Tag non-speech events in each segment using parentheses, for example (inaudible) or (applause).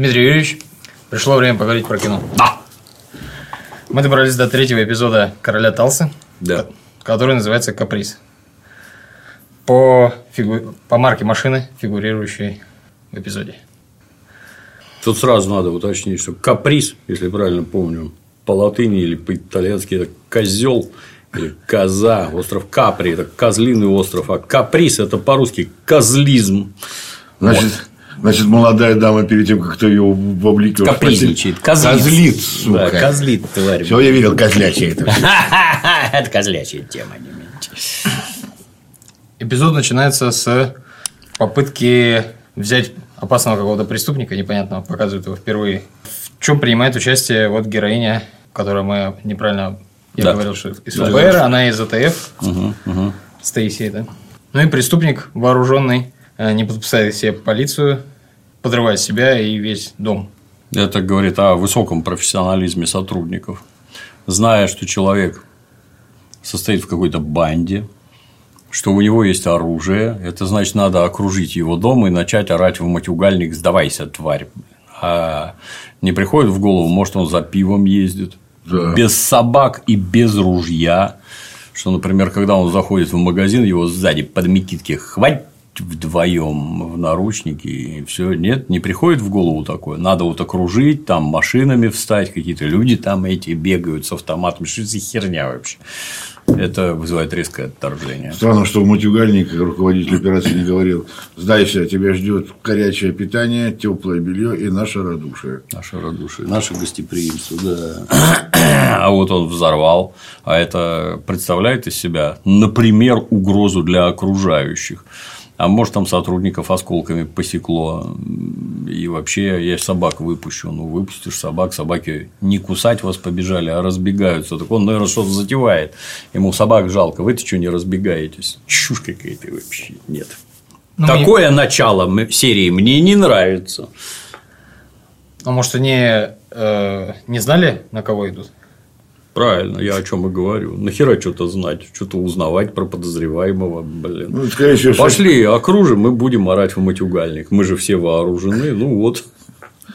Дмитрий Юрьевич, пришло время поговорить про кино. Да. Мы добрались до третьего эпизода «Короля Талсы», Да. который называется «Каприз». По, фигу... по марке машины, фигурирующей в эпизоде. Тут сразу надо уточнить, что каприз, если правильно помню, по латыни или по-итальянски это козел или коза. Остров Капри – это козлиный остров, а каприз – это по-русски козлизм. Значит, значит, молодая дама перед тем, как кто ее вовлекет. Капризничает. Козлит. Козлит, сука. Да, козлит, тварь. Все, я видел козлячье это. (laughs) Это козлячья тема, не меньше. Эпизод начинается с попытки взять опасного какого-то преступника, непонятного, показывают его впервые. В чем принимает участие вот героиня, которую мы неправильно... Я Да. говорил, что из Да. ФБР, она из АТФ, Мгм, мгм. Стейси это. Ну и преступник вооруженный э, не подпускает себе полицию, подрывает себя и весь дом. Это говорит о высоком профессионализме сотрудников. Зная, что человек состоит в какой-то банде, что у него есть оружие, это значит, надо окружить его дом и начать орать в матюгальник «сдавайся, тварь». А не приходит в голову, может, он за пивом ездит, Да. без собак и без ружья, что, например, когда он заходит в магазин, его сзади под микитки хватит вдвоем в наручники и все. Нет, не приходит в голову такое. Надо вот окружить, там машинами встать, какие-то люди там эти бегают с автоматом. Что это за херня вообще? Это вызывает резкое отторжение. Странно, что матюгальник руководитель операции не говорил, сдайся, тебя ждет горячее питание, теплое белье и наше радушие. Наше радушие, наше гостеприимство, да. А вот он взорвал, а это представляет из себя, например, угрозу для окружающих. А может, там сотрудников осколками посекло. И вообще я собак выпущу. Ну, выпустишь собак, собаки не кусать вас побежали, а разбегаются. Так он, наверное, что-то затевает. Ему собак жалко. Вы-то что не разбегаетесь? Чушь какая-то вообще. Нет. Ну, Такое начало м- серии мне не нравится. А может, они э, не знали, на кого идут? Правильно, я о чем и говорю. Нахера что-то знать, что-то узнавать про подозреваемого, блин. Ну, скорее всего, что- Пошли, окружим, мы будем орать в матюгальник. Мы же все вооружены, ну вот.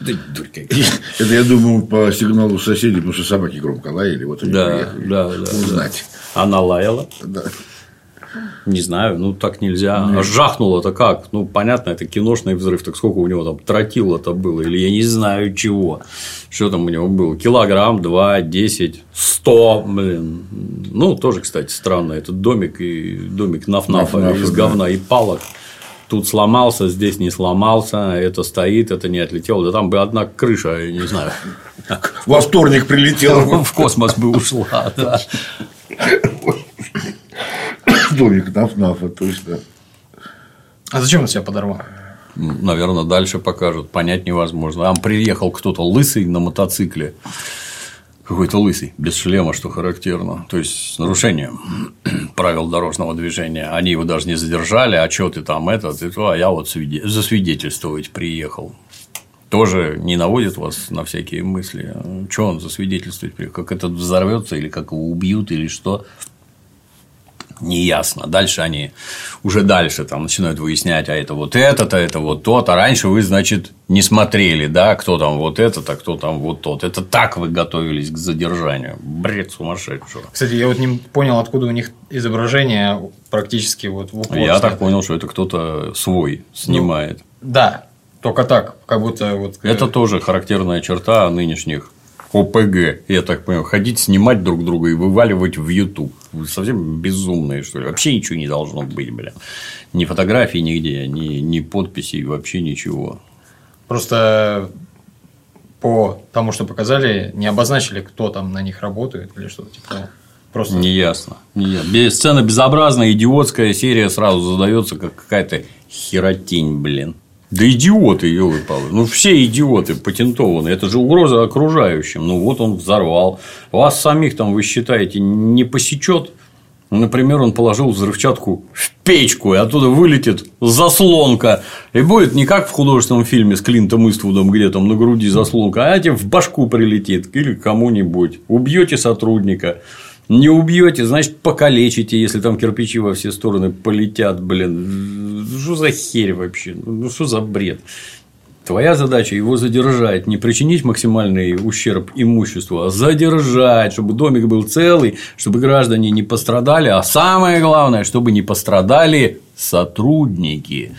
(laughs) Это я думаю по сигналу соседей, потому что собаки громко лаяли, вот они Да, приехали да, да, узнать. Она лаяла? Да. Не знаю, ну так нельзя. А жахнуло-то как? Ну, понятно, это киношный взрыв, так сколько у него там тротила-то было, или я не знаю чего. Что там у него было? Килограмм, два, десять, сто, блин. Ну, тоже, кстати, странно. Этот домик и домик нафнафа Наф-нафа, из да. говна и палок. Тут сломался, здесь не сломался, это стоит, это не отлетело. Да там бы одна крыша, я не знаю, Во вторник прилетел в космос бы ушла. да. (laughs) (laughs) домик Наф-Нафа, точно. А зачем он себя подорвал? Наверное, дальше покажут. Понять невозможно. Там приехал кто-то лысый на мотоцикле. Какой-то лысый, без шлема, что характерно. То есть с нарушением (clears throat) правил дорожного движения. Они его даже не задержали, а что ты там этот, и то, а я вот свиде- засвидетельствовать приехал. Тоже не наводит вас на всякие мысли. Что он засвидетельствовать приехал? Как этот взорвется, или как его убьют, или что? Неясно. Дальше они уже дальше там начинают выяснять, а это вот этот, а это вот тот. А раньше вы, значит, не смотрели, да, кто там вот этот, а кто там вот тот. Это так вы готовились к задержанию. Бред сумасшедшего. Кстати, я вот не понял, откуда у них изображение практически вот в упор. Я так понял, что это кто-то свой снимает. Да, только так, как будто вот... э, Это тоже характерная черта нынешних ОПГ. Я так понимаю, ходить, снимать друг друга и вываливать в YouTube. Вы совсем безумные, что ли? Вообще ничего не должно быть, бля. Ни фотографий нигде, ни, ни подписей, вообще ничего. Просто по тому, что показали, не обозначили, кто там на них работает или что-то типа. Просто Неясно. Без- Сцена безобразная, идиотская серия сразу задается как какая-то херотень, блин. Да идиоты, елы палы Ну, все идиоты патентованы. Это же угроза окружающим. Ну, вот он взорвал. Вас самих там, вы считаете, не посечет? Например, он положил взрывчатку в печку, и оттуда вылетит заслонка. И будет не как в художественном фильме с Клинтом Иствудом, где там на груди заслонка, а тебе в башку прилетит или кому-нибудь. Убьете сотрудника. Не убьете, значит, покалечите, если там кирпичи во все стороны полетят, блин. Что за херь вообще? Ну, что за бред? Твоя задача его задержать, не причинить максимальный ущерб имуществу, а задержать, чтобы домик был целый, чтобы граждане не пострадали, а самое главное, чтобы не пострадали сотрудники.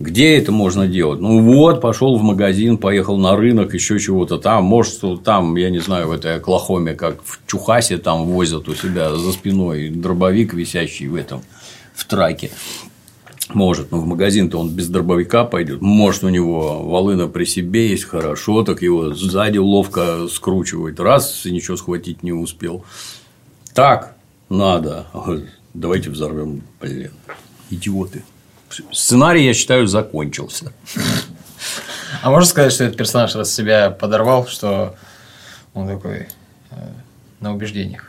Где это можно делать? Ну вот, пошел в магазин, поехал на рынок, еще чего-то там. Может, там, я не знаю, в этой Оклахоме, как в Чухасе там возят у себя за спиной дробовик, висящий в этом в траке. Может, но в магазин-то он без дробовика пойдет. Может, у него волына при себе есть хорошо, так его сзади ловко скручивает. Раз и ничего схватить не успел. Так надо. Давайте взорвем, блин. Идиоты. Сценарий, я считаю, закончился. А можно сказать, что этот персонаж раз себя подорвал, что он такой э, на убеждениях?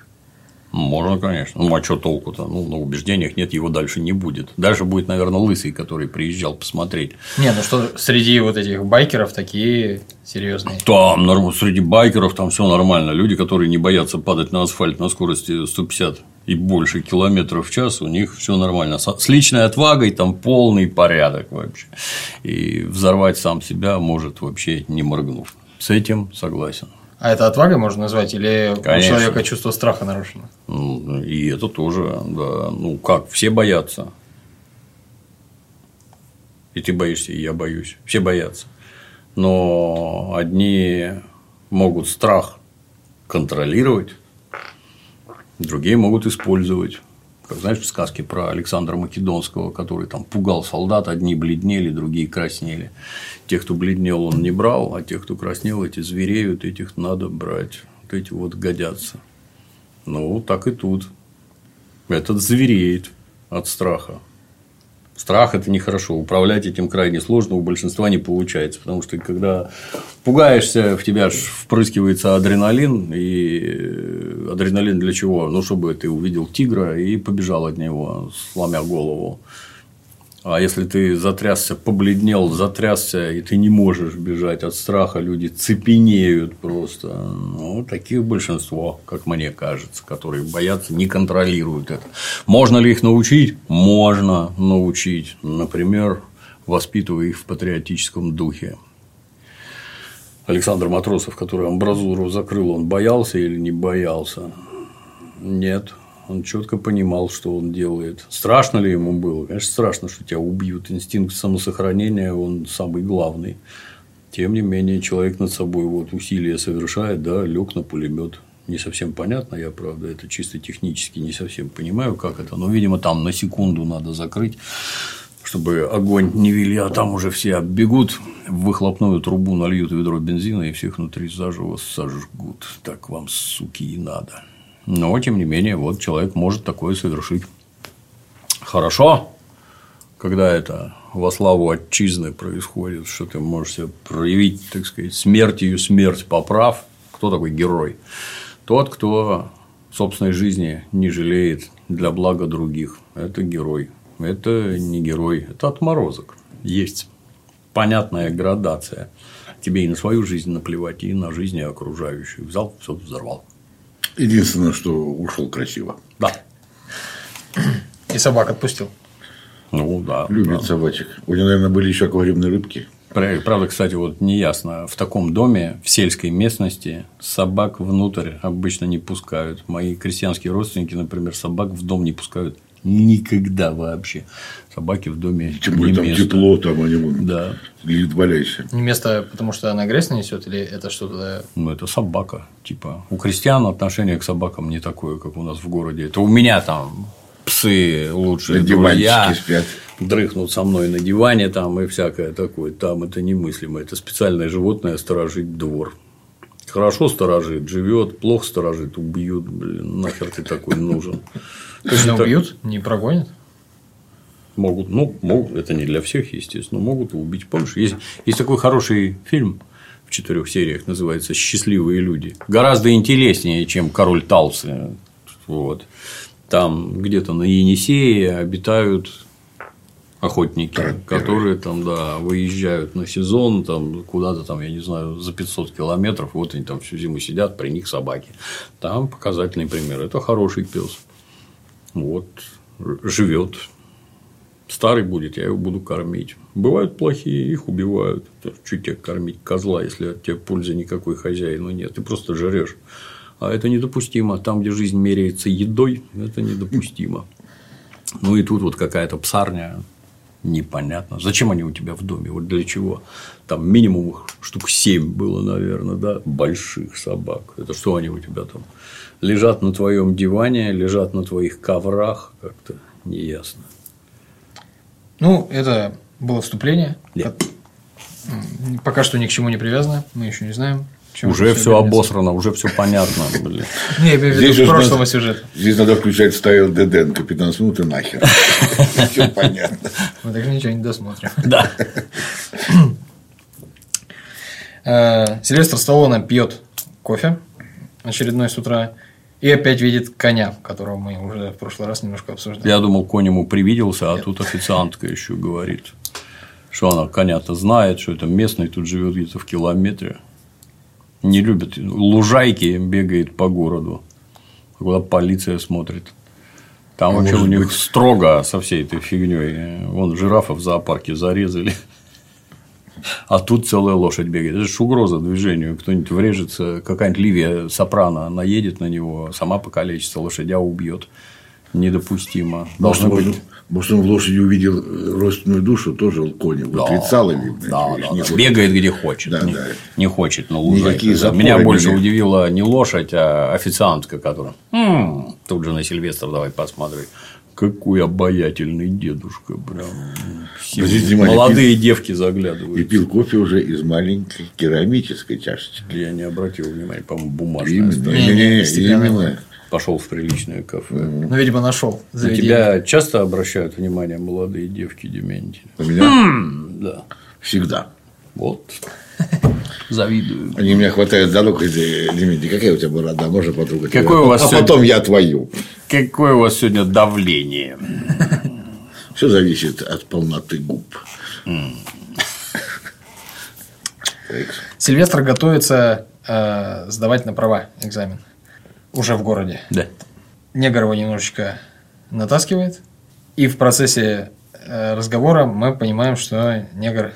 Можно, конечно. Ну, а что толку-то? Ну, на убеждениях нет, его дальше не будет. Дальше будет, наверное, лысый, который приезжал посмотреть. Не, ну что среди вот этих байкеров такие серьезные. Там, среди байкеров там все нормально. Люди, которые не боятся падать на асфальт на скорости 150 и больше километров в час, у них все нормально. С личной отвагой там полный порядок вообще. И взорвать сам себя может вообще не моргнув. С этим согласен. А это отвага можно назвать, или Конечно. у человека чувство страха нарушено? Ну, и это тоже, да. Ну как, все боятся. И ты боишься, и я боюсь. Все боятся. Но одни могут страх контролировать, другие могут использовать. Знаешь, в сказке про Александра Македонского, который там пугал солдат, одни бледнели, другие краснели. Тех, кто бледнел, он не брал, а тех, кто краснел, эти звереют, этих надо брать. Вот эти вот годятся. Ну, так и тут. Этот звереет от страха. Страх – это нехорошо. Управлять этим крайне сложно, у большинства не получается. Потому что, когда пугаешься, в тебя впрыскивается адреналин. И э, адреналин для чего? Ну, чтобы ты увидел тигра и побежал от него, сломя голову. А если ты затрясся, побледнел, затрясся, и ты не можешь бежать от страха, люди цепенеют просто. Ну, таких большинство, как мне кажется, которые боятся, не контролируют это. Можно ли их научить? Можно научить. Например, воспитывая их в патриотическом духе. Александр Матросов, который амбразуру закрыл, он боялся или не боялся? Нет, он четко понимал, что он делает. Страшно ли ему было? Конечно, страшно, что тебя убьют. Инстинкт самосохранения, он самый главный. Тем не менее, человек над собой вот усилия совершает, да, лег на пулемет. Не совсем понятно, я, правда, это чисто технически не совсем понимаю, как это. Но, видимо, там на секунду надо закрыть, чтобы огонь не вели, а там уже все оббегут, в выхлопную трубу нальют ведро бензина и всех внутри заживо сожгут. Так вам, суки, и надо. Но, тем не менее, вот человек может такое совершить. Хорошо, когда это во славу отчизны происходит, что ты можешь себя проявить, так сказать, смертью смерть поправ. Кто такой герой? Тот, кто собственной жизни не жалеет для блага других. Это герой. Это не герой, это отморозок. Есть понятная градация. Тебе и на свою жизнь наплевать, и на жизни окружающих. Взял, все взорвал. Единственное, что ушел красиво. Да. И собак отпустил. Ну, да. Любит да. собачек. У него, наверное, были еще аквариумные рыбки. Правда, кстати, вот неясно. В таком доме, в сельской местности, собак внутрь обычно не пускают. Мои крестьянские родственники, например, собак в дом не пускают никогда вообще. Собаки в доме Тем более там место. тепло, там они вон, да. глядят, валяйся. Не место, потому что она грязь нанесет, или это что-то. Ну, это собака. Типа, у крестьян отношение к собакам не такое, как у нас в городе. Это у меня там псы лучше. На диванчике спят. Дрыхнут со мной на диване там и всякое такое. Там это немыслимо. Это специальное животное сторожить двор. Хорошо сторожит, живет, плохо сторожит, убьют, блин, нахер ты такой нужен. Точно убьют, не прогонят? Могут, ну, могут, это не для всех, естественно, могут убить. Помнишь, есть, есть такой хороший фильм в четырех сериях, называется «Счастливые люди». Гораздо интереснее, чем «Король Талсы». Вот. Там где-то на Енисее обитают охотники, Первый. которые там, да, выезжают на сезон, там куда-то там, я не знаю, за 500 километров, вот они там всю зиму сидят, при них собаки. Там показательный пример. Это хороший пес. Вот, живет Старый будет, я его буду кормить. Бывают плохие, их убивают. Чуть тебе кормить козла, если от тебя пользы никакой хозяину нет. Ты просто жрешь. А это недопустимо. Там, где жизнь меряется едой, это недопустимо. Ну и тут вот какая-то псарня, непонятно. Зачем они у тебя в доме? Вот для чего? Там минимум их штук 7 было, наверное, да, больших собак. Это что они у тебя там? Лежат на твоем диване, лежат на твоих коврах, как-то неясно. Ну, это было вступление. М, Пока что ни к чему не привязано. Мы еще не знаем. Чем Уже все обосрано, уже все понятно. блин. (laughs) Не, я имею в Здесь виду уж прошлого надо- сюжета. Здесь надо включать стайл Деденко, 15 минут и нахер. (laughs) Все понятно. Мы так ничего не досмотрим. (laughs) Да. Э, Сильвестр Сталлоне пьет кофе очередной с утра и опять видит коня, которого мы уже в прошлый раз немножко обсуждали. Я думал, конь ему привиделся, а тут официантка еще говорит, что она коня-то знает, что это местный, тут живет где-то в километре. Не любит лужайки, бегает по городу. Куда полиция смотрит. Там вообще у них быть- строго со всей этой фигней. Вон жирафа в зоопарке зарезали. А тут целая лошадь бегает. Это же угроза движению. Кто-нибудь врежется, какая-нибудь Ливия Сопрано наедет на него, сама покалечится, лошадя убьет. Недопустимо. Должно быть. Может, он в лошади увидел э, родственную душу, тоже коня. Да, Отрицал или да, да, не да. Бегает где хочет. Да, не, да. не хочет Да. запоры Меня больше не- удивила не лошадь, а официантка, которая «М, тут же на Сильвестр давай посмотри. Какой обаятельный дедушка, прям. Обратите молодые девки И заглядывают. пил кофе уже из маленькой керамической чашечки. Я не обратил внимания, по-моему, бумажная. Именно, стоит. Не, не, не-не-не, стеклянная. именно. Пошел в приличное кафе. Ну, видимо, нашел. На тебя часто обращают внимание молодые девки Дементьевы? У меня Да. всегда. Вот. (laughs) Завидую. Они меня хватают за руку и говорят, Дмитрий, какая у тебя борода, можно потрогать? Какой Я у вас А сегодня- потом я твою. Какое у вас сегодня давление? (laughs) Все зависит от полноты губ. Сильвестр готовится э, сдавать на права экзамен. Уже в городе. Да. Негр его немножечко натаскивает. И в процессе э, разговора мы понимаем, что негр,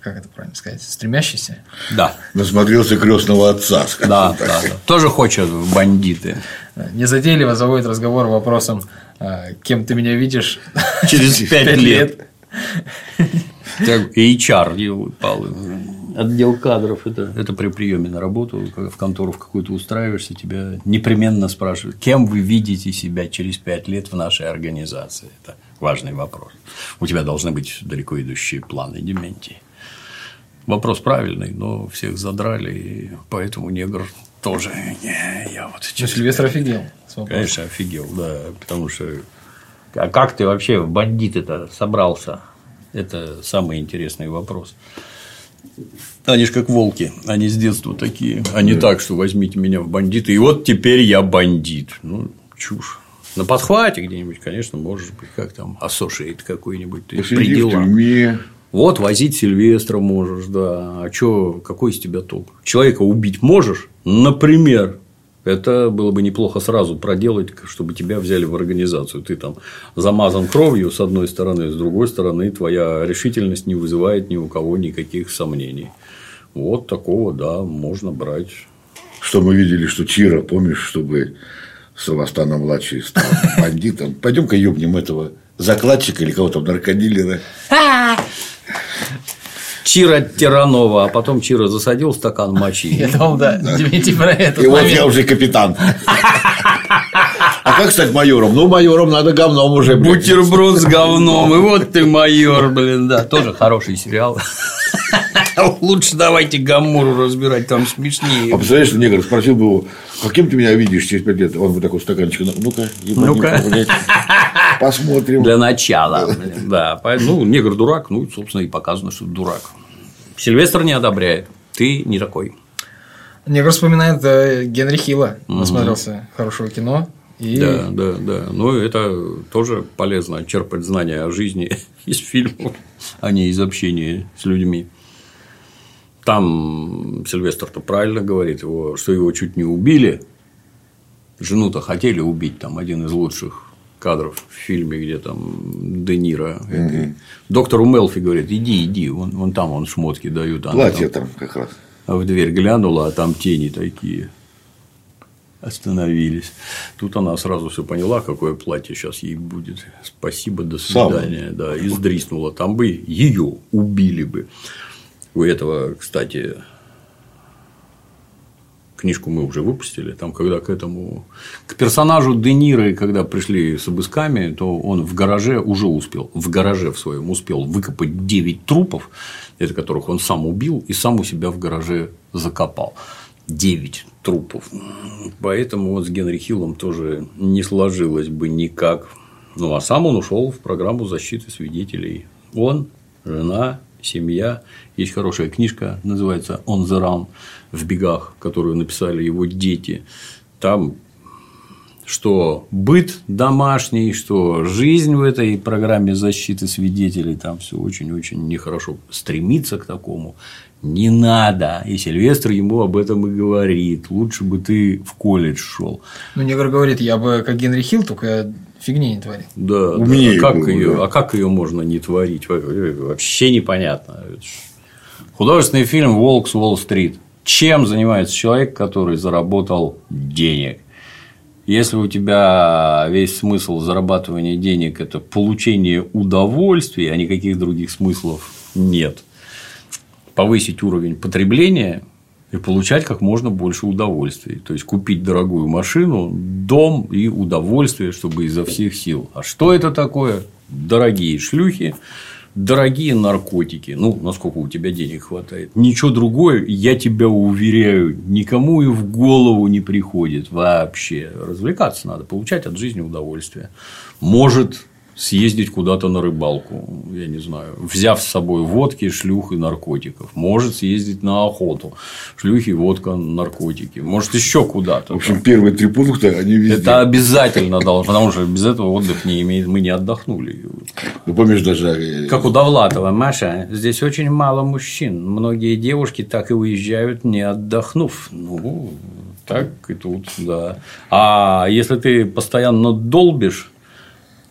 как это правильно сказать, стремящийся. Да. Насмотрелся крестного отца, скажем Да, так. да, да. Тоже хочет бандиты. э, Незатейливо заводит разговор вопросом, э, кем ты меня видишь Через (laughs) пять пять лет. Так, HR делают, Павлы. Отдел кадров это, это при приеме на работу, когда в контору в какую-то устраиваешься, тебя непременно спрашивают, кем вы видите себя через пять лет в нашей организации. Это важный вопрос. У тебя должны быть далеко идущие планы дементии. Вопрос правильный, но всех задрали, и поэтому негр тоже. Не, я вот Ну, через Сильвестр офигел. Конечно, офигел, да. Потому что а как ты вообще в бандиты-то собрался? Это самый интересный вопрос. Они же как волки, они с детства такие. А не так, что возьмите меня в бандиты, и вот теперь я бандит. Ну, чушь. На подхвате где-нибудь, конечно, может быть, как там, ассошиет какой-нибудь, ты в тюрьме. Вот возить Сильвестра можешь, да. А чё, какой из тебя толк? Человека убить можешь? Например. Это было бы неплохо сразу проделать, чтобы тебя взяли в организацию. Ты там замазан кровью с одной стороны, с другой стороны твоя решительность не вызывает ни у кого никаких сомнений. Вот такого, да, можно брать. Что мы видели, что Чира, помнишь, чтобы Савастана младший стал (laughs) бандитом. Пойдем-ка ёбнем этого закладчика или кого там, наркодилера. Чира Тиранова, а потом Чира засадил стакан мочи. Я думал, да, Дмитрий про этот И вот я уже капитан. А как стать майором? Ну, майором надо говном уже. блядь. Бутерброд с (laughs) говном, и вот ты майор, блин, да, тоже хороший сериал. (laughs) Лучше давайте Гамору разбирать, там А смешнее. представляешь, негр спросил бы его, каким ты меня видишь через пять лет? Он бы такой стаканчик, «Ну, ну-ка, Ну-ка. Посмотрим. Для начала, да. Поэтому, Ну, негр дурак, ну, собственно, и показано, что дурак. Сильвестр не одобряет. Ты не такой. Негр вспоминает э, Генри Хилла. Насмотрелся хорошего кино. И Да, да, да. Ну, это тоже полезно черпать знания о жизни (laughs) из фильмов, а не из общения с людьми. Там Сильвестр-то правильно говорит, его, что его чуть не убили. Жену-то хотели убить, там один из лучших кадров в фильме, где там Де Ниро. этой- Доктору Мелфи говорит, иди, иди, вон, вон там он шмотки дают. Она Платье там там как раз. в дверь глянула, а там тени такие. Остановились. Тут она сразу все поняла, какое платье сейчас ей будет. Спасибо, до свидания. Да, и сдриснула. Там бы ее убили бы. У этого, кстати, книжку мы уже выпустили. Там, когда к этому к персонажу Де Ниро, когда пришли с обысками, то он в гараже уже успел, в гараже в своем успел выкопать 9 трупов, это которых он сам убил и сам у себя в гараже закопал. 9 трупов. Поэтому вот с Генри Хиллом тоже не сложилось бы никак. Ну, а сам он ушел в программу защиты свидетелей. Он, жена, семья. Есть хорошая книжка, называется «On the Run» в бегах, которую написали его дети. Там что быт домашний, что жизнь в этой программе защиты свидетелей, там все очень-очень нехорошо. Стремиться к такому не надо. И Сильвестр ему об этом и говорит. Лучше бы ты в колледж шел. Ну, негр говорит, я бы как Генри Хилл, только фигни не творил. Да, да. Умнее А, как было, ее, да. а как ее можно не творить? Во- Вообще непонятно. Художественный фильм Волк с Уолл-стрит. Чем занимается человек, который заработал денег? Если у тебя весь смысл зарабатывания денег – это получение удовольствия, а никаких других смыслов нет, повысить уровень потребления и получать как можно больше удовольствий. То есть купить дорогую машину, дом и удовольствие, чтобы изо всех сил. А что это такое? Дорогие шлюхи, дорогие наркотики. Ну, насколько у тебя денег хватает. Ничего другое, я тебя уверяю, никому и в голову не приходит вообще. Развлекаться надо, получать от жизни удовольствие. Может съездить куда-то на рыбалку, я не знаю, взяв с собой водки, шлюх и наркотиков. Может съездить на охоту, шлюхи, водка, наркотики. Может еще куда-то. В общем, первые три пункта, они везде. Это обязательно должно, потому что без этого отдых не имеет, мы не отдохнули. Ну, помнишь, даже э, Как у Довлатова, Маша, здесь очень мало мужчин. Многие девушки так и уезжают, не отдохнув. Ну, так и тут, да. А если ты постоянно долбишь,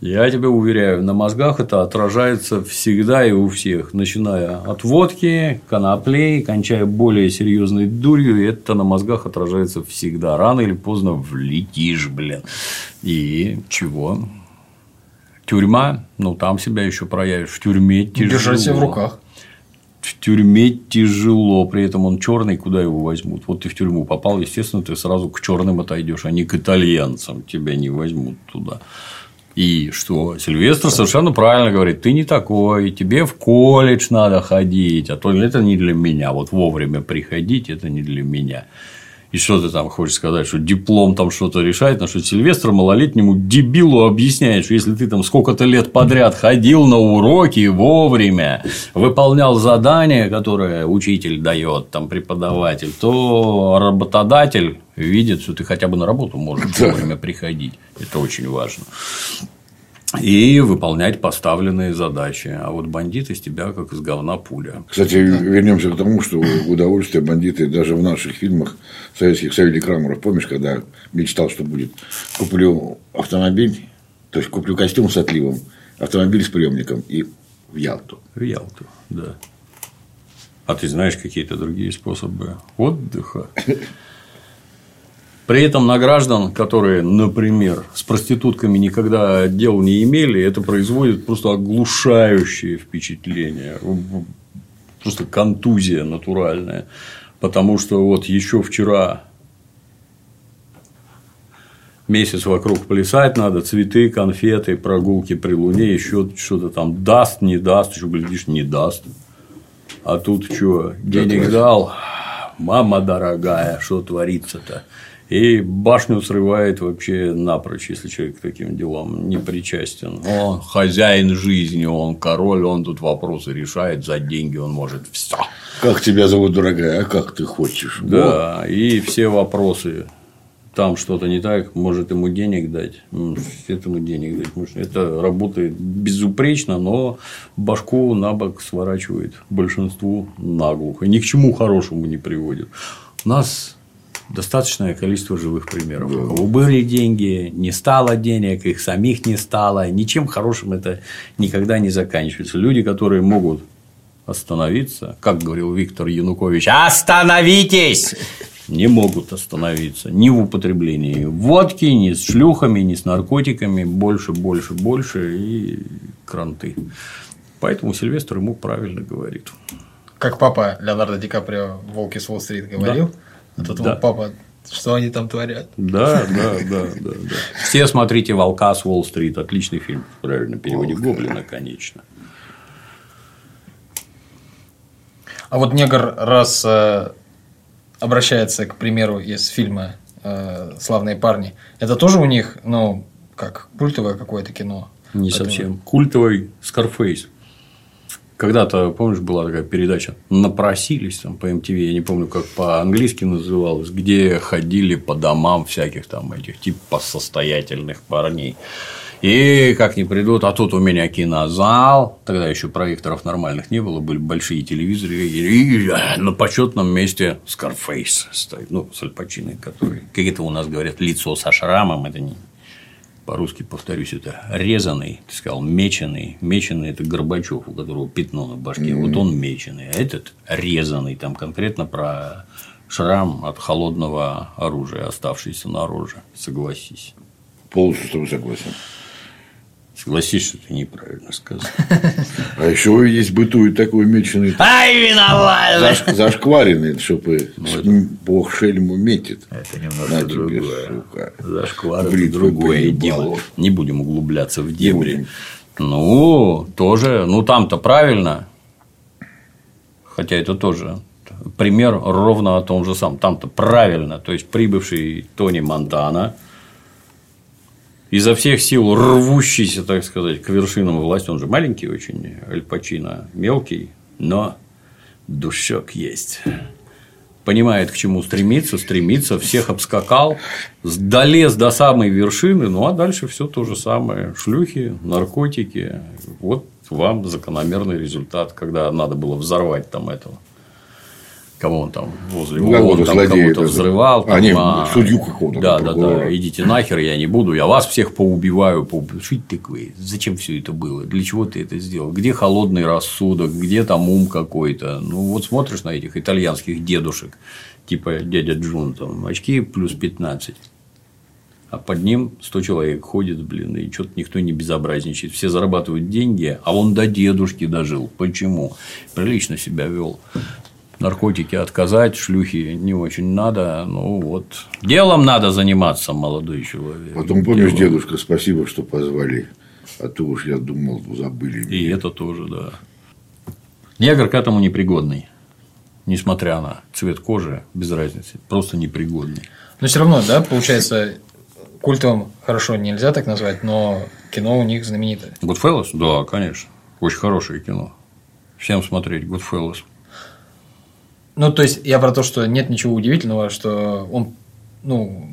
я тебе уверяю, на мозгах это отражается всегда и у всех, начиная от водки, коноплей, кончая более серьезной дурью, это на мозгах отражается всегда. Рано или поздно влетишь, блин. И чего? Тюрьма, ну там себя еще проявишь. В тюрьме тяжело. Держать себя в руках. В тюрьме тяжело, при этом он черный, куда его возьмут? Вот ты в тюрьму попал, естественно, ты сразу к черным отойдешь, а не к итальянцам. Тебя не возьмут туда. И что? Сильвестр совершенно правильно говорит, ты не такой, тебе в колледж надо ходить, а то это не для меня. Вот вовремя приходить это не для меня. И что ты там хочешь сказать, что диплом там что-то решает, на что Сильвестр малолетнему дебилу объясняет, что если ты там сколько-то лет подряд ходил на уроки вовремя, выполнял задания, которые учитель дает, там преподаватель, то работодатель видит, что ты хотя бы на работу можешь вовремя приходить. Это очень важно. И выполнять поставленные задачи. А вот бандит из тебя как из говна пуля. Кстати, вернемся к тому, что удовольствие бандиты даже в наших фильмах советских Савелий Крамеров, помнишь, когда мечтал, что будет, куплю автомобиль, то есть куплю костюм с отливом, автомобиль с приемником и в Ялту. В Ялту, да. А ты знаешь какие-то другие способы отдыха? (laughs) При этом на граждан, которые, например, с проститутками никогда дел не имели, это производит просто оглушающее впечатление. Просто контузия натуральная. Потому что вот еще вчера месяц вокруг плясать надо, цветы, конфеты, прогулки при луне, еще что-то там даст, не даст, еще глядишь, не даст. А тут что, денег дал, мама дорогая, что творится-то? И башню срывает вообще напрочь, если человек к таким делам не причастен. Он хозяин жизни, он король, он тут вопросы решает, за деньги он может все. Как тебя зовут, дорогая, а как ты хочешь? Да, и все вопросы. Там что-то не так, может ему денег дать, этому денег дать. Может, Это работает безупречно, но башку на бок сворачивает большинству наглухо. Ни к чему хорошему не приводит. Нас достаточное количество живых примеров. У кого были деньги, не стало денег, их самих не стало. Ничем хорошим это никогда не заканчивается. Люди, которые могут остановиться, как говорил Виктор Янукович, остановитесь! Не могут остановиться ни в употреблении водки, ни с шлюхами, ни с наркотиками. Больше, больше, больше и кранты. Поэтому Сильвестр ему правильно говорит. Как папа Леонардо Ди Каприо в «Волке с Уолл-стрит» говорил, а тут Да. папа, что они там творят? Да, да, да, да, да. Все смотрите «Волка с Уолл-стрит». Отличный фильм. В правильном переводе Гоблина, конечно. А вот негр, раз э, обращается, к примеру, из фильма э, «Славные парни», это тоже у них, ну, как культовое какое-то кино? Не Поэтому- совсем. Культовый Скарфейс. Когда-то, помнишь, была такая передача? «Напросились» там по MTV, я не помню, как по-английски называлось, где ходили по домам всяких там этих типа состоятельных парней. И как не придут, а тут у меня кинозал, тогда еще проекторов нормальных не было, были большие телевизоры, и на почетном месте Скарфейс стоит, ну, с Аль Пачино, который, как это у нас говорят, лицо со шрамом, это не, по-русски повторюсь, это резанный, ты сказал, меченый. Меченый – это Горбачев, у которого пятно на башке. Вот он меченый, а этот резанный. Там конкретно про шрам от холодного оружия, оставшийся на роже. Согласись. Полностью с тобой согласен. Согласись, что ты неправильно сказал. (laughs) А еще есть бытует такой меченый Ай, виноват! заш- зашкваренный, чтобы бог шельму метит. Это немножко другое. сука. Зашквар – это Бритвой другое дело. Не будем углубляться в дебри. Ну, тоже, ну там-то правильно. Хотя это тоже пример ровно о том же самом. Там-то правильно. То есть прибывший Тони Монтана изо всех сил рвущийся, так сказать, к вершинам власти. Он же маленький очень, Аль Пачино мелкий, но душок есть понимает, к чему стремиться, стремится, всех обскакал, долез до самой вершины, ну а дальше все то же самое. Шлюхи, наркотики. Вот вам закономерный результат, когда надо было взорвать там этого. Кого он там возле Ну, вот там кого-то взрывал. А, там, не, судью какого-то, Да, там, да, да. Идите нахер, я не буду. Я вас всех поубиваю. поуб- Что это такое? Зачем все это было? Для чего ты это сделал? Где холодный рассудок? Где там ум какой-то? Ну, вот смотришь на этих итальянских дедушек, типа дядя Джун, там, очки плюс 15. А под ним 100 человек ходит, блин, и что-то никто не безобразничает. Все зарабатывают деньги, а он до дедушки дожил. Почему? Прилично себя вел. Наркотики отказать, шлюхи не очень надо. Ну вот. Делом надо заниматься, молодой человек. Потом помнишь, Делом. дедушка, спасибо, что позвали. А то уж я думал, забыли. И меня. это тоже, да. Негр к этому непригодный. Несмотря на цвет кожи, без разницы. Просто непригодный. Но все равно, да, получается, культовым хорошо нельзя так назвать, но кино у них знаменитое. Goodfellas? Да, конечно. Очень хорошее кино. Всем смотреть Goodfellas. Ну, то есть, я про то, что нет ничего удивительного, что он, ну,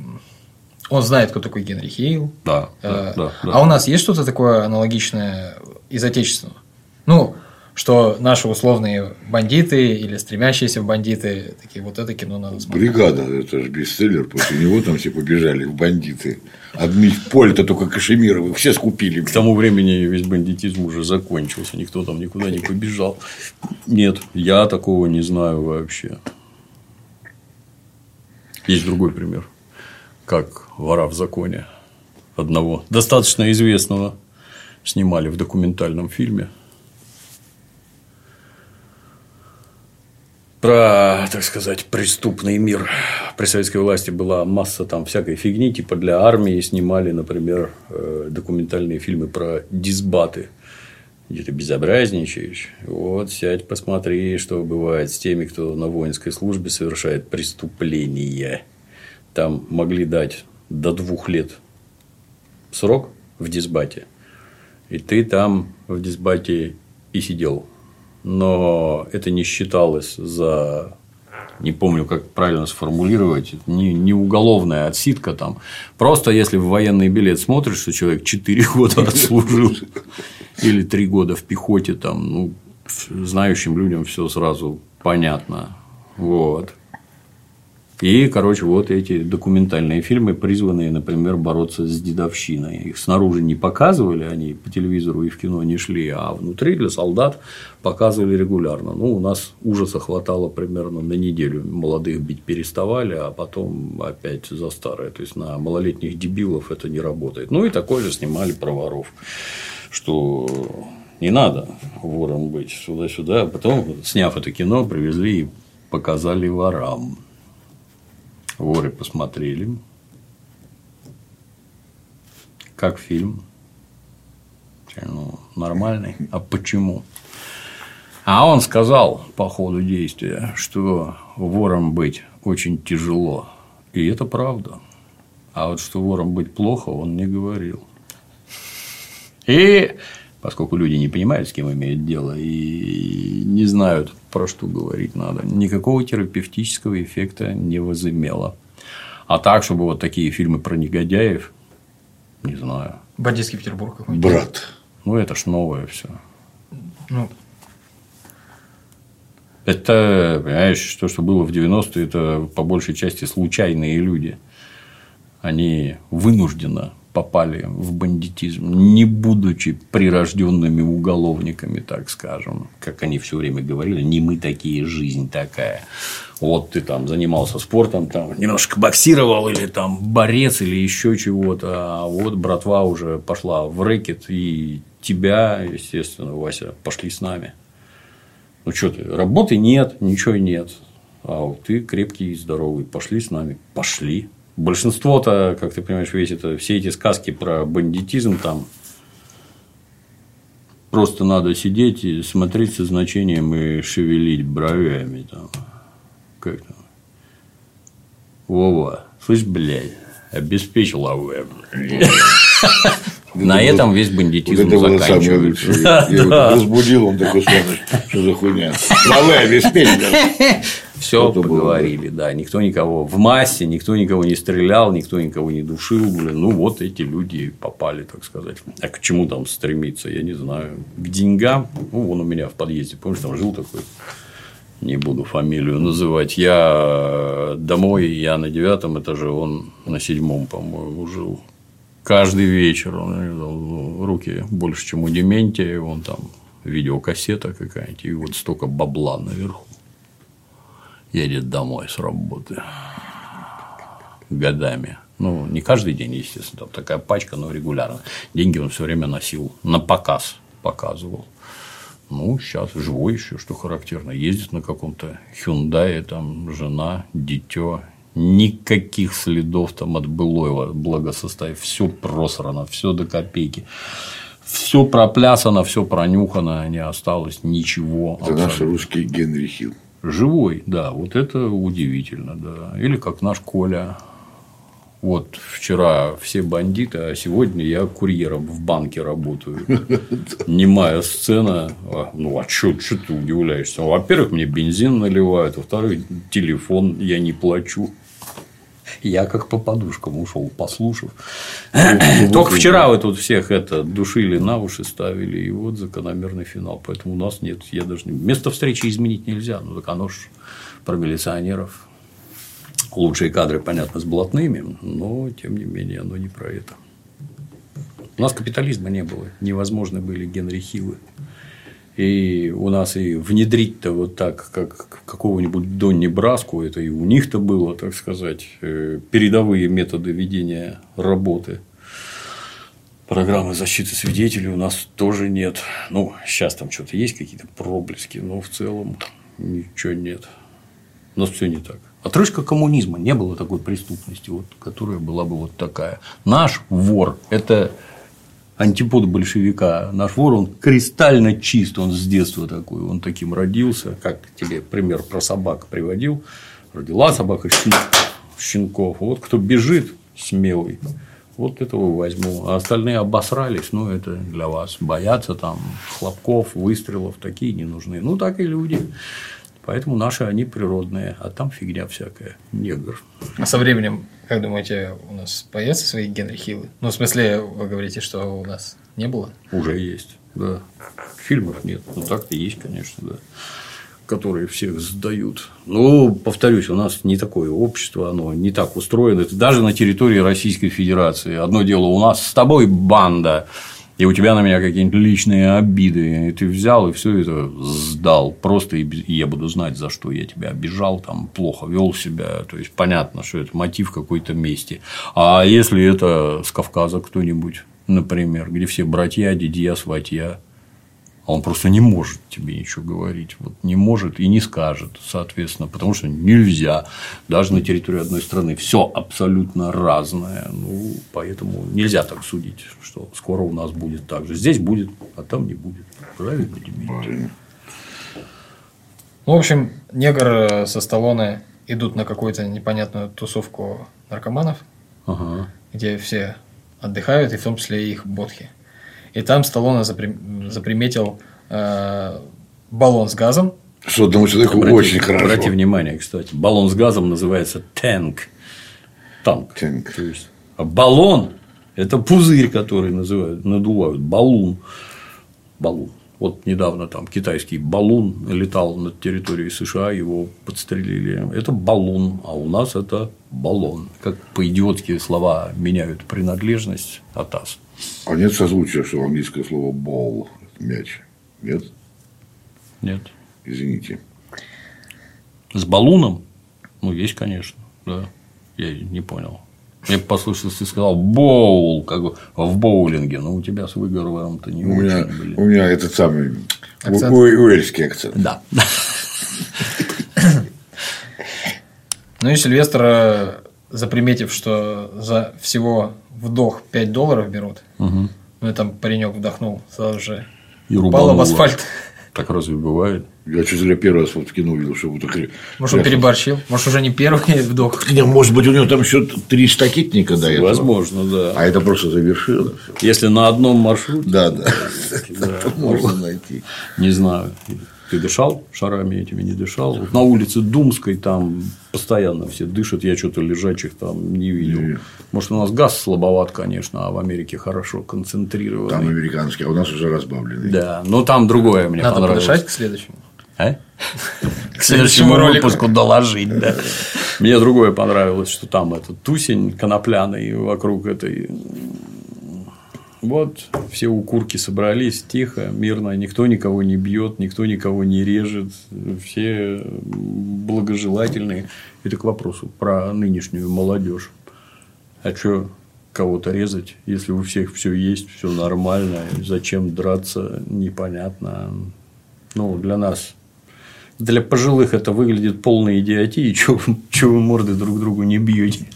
он знает, кто такой Генри Хейл. Да, Э, да, да, да. А у нас есть что-то такое аналогичное из отечественного? Ну, что наши условные бандиты или стремящиеся в бандиты, такие, вот это кино надо смотреть. Бригада, это же бестселлер, после него там все побежали в бандиты. Одни поле-то только Кашемировых все скупили. К тому времени весь бандитизм уже закончился, никто там никуда не побежал. Нет, я такого не знаю вообще. Есть другой пример, как вора в законе одного достаточно известного снимали в документальном фильме про, так сказать, преступный мир. При советской власти была масса там всякой фигни, типа для армии снимали, например, э, документальные фильмы про дисбаты, где ты безобразничаешь. Вот, сядь, посмотри, что бывает с теми, кто на воинской службе совершает преступления. Там могли дать до двух лет срок в дисбате, и ты там в дисбате и сидел. Но это не считалось за не помню, как правильно сформулировать, не, не уголовная отсидка там. Просто если в военный билет смотришь, что человек 4 года (laughs) отслужил или 3 года в пехоте, там, ну, знающим людям все сразу понятно. Вот. И, короче, вот эти документальные фильмы, призванные, например, бороться с дедовщиной. Их снаружи не показывали, они по телевизору и в кино не шли, а внутри для солдат показывали регулярно. Ну, у нас ужаса хватало примерно на неделю. Молодых бить переставали, а потом опять за старое. То есть на малолетних дебилов это не работает. Ну и такое же снимали про воров, что не надо вором быть сюда-сюда. А потом, сняв это кино, привезли и показали ворам. Воры посмотрели. Как фильм? Ну, нормальный. А почему? А он сказал по ходу действия, что вором быть очень тяжело. И это правда. А вот что вором быть плохо, он не говорил. И поскольку люди не понимают, с кем имеют дело, и не знают, про что говорить надо, никакого терапевтического эффекта не возымело. А так, чтобы вот такие фильмы про негодяев, не знаю. Бандитский Петербург какой-то. Брат. Ну, это ж новое все. Ну, Это, понимаешь, то, что было в 90-е, это по большей части случайные люди. Они вынужденно попали в бандитизм, не будучи прирожденными уголовниками, так скажем, как они все время говорили, не мы такие, жизнь такая. Вот ты там занимался спортом, там немножко боксировал, или там борец, или еще чего-то, а вот братва уже пошла в рэкет, и тебя, естественно, Вася, пошли с нами. Ну что ты, работы нет, ничего нет. А вот ты крепкий и здоровый, пошли с нами. Пошли. Большинство-то, как ты понимаешь, весь это, все эти сказки про бандитизм там просто надо сидеть и смотреть со значением и шевелить бровями там. Как там? Вова, слышь, блядь, обеспечил АВ. На этом весь бандитизм заканчивается. Разбудил, он такой что за хуйня. Давай, обеспечь. Все было, поговорили, да. Никто никого в массе, никто никого не стрелял, никто никого не душил, блин. Ну, вот эти люди попали, так сказать. А к чему там стремиться, я не знаю. К деньгам. Ну, вон у меня в подъезде, помнишь, там жил такой не буду фамилию называть. Я домой, я на девятом этаже, он на седьмом, по-моему, жил. Каждый вечер он руки больше, чем у Дементия, он там видеокассета какая-нибудь, и вот столько бабла наверху. Едет домой с работы. Годами. Ну, не каждый день, естественно, там такая пачка, но регулярно. Деньги он все время носил на показ, показывал. Ну, сейчас живой еще, что характерно. Ездит на каком-то Хюндае, там жена, дитё. Никаких следов там от былого благосостояния. Все просрано, все до копейки. Все проплясано, все пронюхано, не осталось ничего. Это наш абсолютно. русский Генри Хилл. Живой, да, вот это удивительно, да. Или как наш Коля. Вот вчера все бандиты, а сегодня я курьером в банке работаю. (laughs) Немая сцена. А, Ну, а что ты удивляешься? Во-первых, мне бензин наливают, во-вторых, телефон я не плачу. Я как по подушкам ушел, послушав. Только вчера вы тут всех это душили на уши ставили, и вот закономерный финал. Поэтому у нас нет, я даже. Место встречи изменить нельзя. Ну, так оно ж про милиционеров. Лучшие кадры, понятно, с блатными, но тем не менее оно не про это. У нас капитализма не было, невозможны были Генри Хиллы. И у нас и внедрить-то вот так, как какого-нибудь Донни Браску, это и у них-то было, так сказать, э, передовые методы ведения работы. Программы защиты свидетелей у нас тоже нет. Ну, сейчас там что-то есть, какие-то проблески, но в целом ничего нет. У нас все не так. Отрыжка коммунизма не было такой преступности, вот, которая была бы вот такая. Наш вор – это антипод большевика. Наш вор, он кристально чист, он с детства такой, он таким родился. Как тебе пример про собак приводил? Родила собака щен- щенков. Вот кто бежит смелый, вот этого возьму. А остальные обосрались, ну, это для вас. Боятся там хлопков, выстрелов, такие не нужны. Ну, так и люди. Поэтому наши они природные, а там фигня всякая. Негр. а со временем, как думаете, у нас появятся свои Генри Хиллы? Ну, в смысле, вы говорите, что у нас не было? Уже есть, да. Фильмов нет. Ну так-то есть, конечно, да. которые всех сдают. Ну, повторюсь, у нас не такое общество, оно не так устроено. Это даже на территории Российской Федерации. Одно дело, у нас с тобой банда, и у тебя на меня какие-нибудь личные обиды, и ты взял и все это сдал. Просто и я буду знать, за что я тебя обижал, там плохо вел себя. То есть понятно, что это мотив какой-то мести. А если это с Кавказа кто-нибудь, например, где все братья, дядья, сватья, а он просто не может тебе ничего говорить. Вот не может и не скажет, соответственно, потому что нельзя. Даже на территории одной страны все абсолютно разное. Ну, поэтому нельзя так судить, что скоро у нас будет так же. Здесь будет, а там не будет. Правильно, Дмитрий? Ну, в общем, негр со Сталлоне идут на какую-то непонятную тусовку наркоманов, ага. где все отдыхают, и в том числе и их бодхи. И там Сталлоне запри- заприметил э, баллон с газом. Что одному человеку Обрати- очень хорошо. Обрати внимание, кстати, баллон с газом называется танк. Танк. Танк. То есть, а баллон – это пузырь, который называют, надувают. Баллон. Баллон. Вот недавно там китайский баллон летал над территорией США, его подстрелили. Это баллон, а у нас это баллон. Как по-идиотски слова меняют принадлежность от ас. А нет созвучия, что английское слово ball – мяч. Нет? Нет. Извините. С баллоном? Ну, есть, конечно. Да. Я не понял. Мне послышалось, ты сказал боул, как бы в боулинге, но у тебя с выговором-то не У очень, меня, блин. у меня этот самый Акцент. у- у- уэльский акцент. Да. Ну и Сильвестр, заприметив, что за всего вдох 5 долларов берут, Мгм. ну и там паренек вдохнул, сразу же И упал об рубануло. асфальт. (laughs) Так разве бывает? Я что зря первый раз вот в кино увидел, что вот так- Может, он переборщил? Может, уже не первый (laughs) вдох? Не, Может быть, у него там еще три штакетника до этого. Возможно, да. А это просто завершило. Если на одном маршруте, Да, да. (laughs) да. Это можно найти. не знаю. Ты дышал шарами этими, не дышал? Вот на улице Думской там постоянно все дышат, я что-то лежачих там не видел. Не. Может, у нас газ слабоват, конечно, а в Америке хорошо концентрированный. Там американский, а у нас уже разбавленный. Да, но там другое мне Надо понравилось. подышать к следующему. А? (laughs) К следующему выпуску доложить, да. Мне другое понравилось, что там этот тусень конопляный вокруг этой. Вот все укурки собрались тихо, мирно, никто никого не бьет, никто никого не режет, все благожелательные. Это к вопросу про нынешнюю молодежь. А что кого-то резать, если у всех все есть, все нормально, зачем драться, непонятно. Ну, для нас для пожилых это выглядит полной идиотией, (laughs) чего вы морды друг другу не бьете.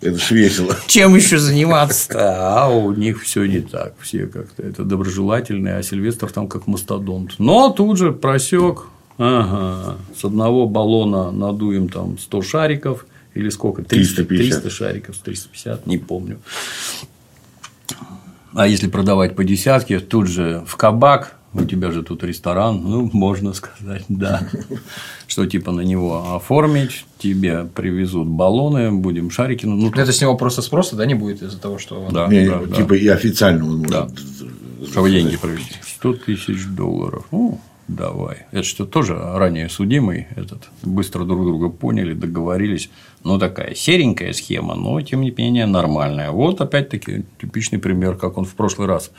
Это ж весело. Чем еще заниматься? А у них все не так. Все как-то это доброжелательные, а Сильвестр там как мастодонт. Но тут же просек. Ага. С одного баллона надуем там 100 шариков. Или сколько? 300, 350. 300 шариков, 350, не помню. А если продавать по десятке, тут же в кабак, у тебя же тут ресторан, ну, можно сказать, да. Что типа на него оформить, тебе привезут баллоны, будем шарики. Ну, Ну, это с него просто спроса, да, не будет из-за того, что он... да, да. типа и официально он может. Чтобы деньги провести. 100 тысяч долларов. Ну, давай. Это что, тоже ранее судимый этот. Быстро друг друга поняли, договорились. Ну, такая серенькая схема, но, тем не менее, нормальная. Вот, опять-таки, типичный пример, как он в прошлый раз.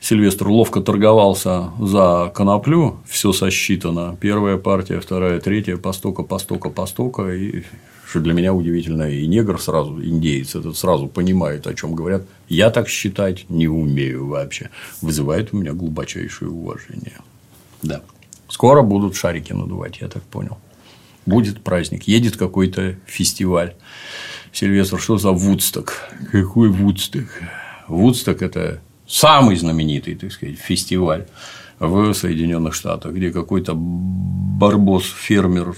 Сильвестр ловко торговался за коноплю, все сосчитано. Первая партия, вторая, третья, постока, постока, постока. И что для меня удивительно, и негр сразу, индеец, этот сразу понимает, о чем говорят. Я так считать не умею вообще. Вызывает у меня глубочайшее уважение. Да. Скоро будут шарики надувать, я так понял. Будет праздник, едет какой-то фестиваль. Сильвестр, что за Вудсток? Какой Вудсток? Вудсток – это самый знаменитый, так сказать, фестиваль в Соединенных Штатах, где какой-то барбос-фермер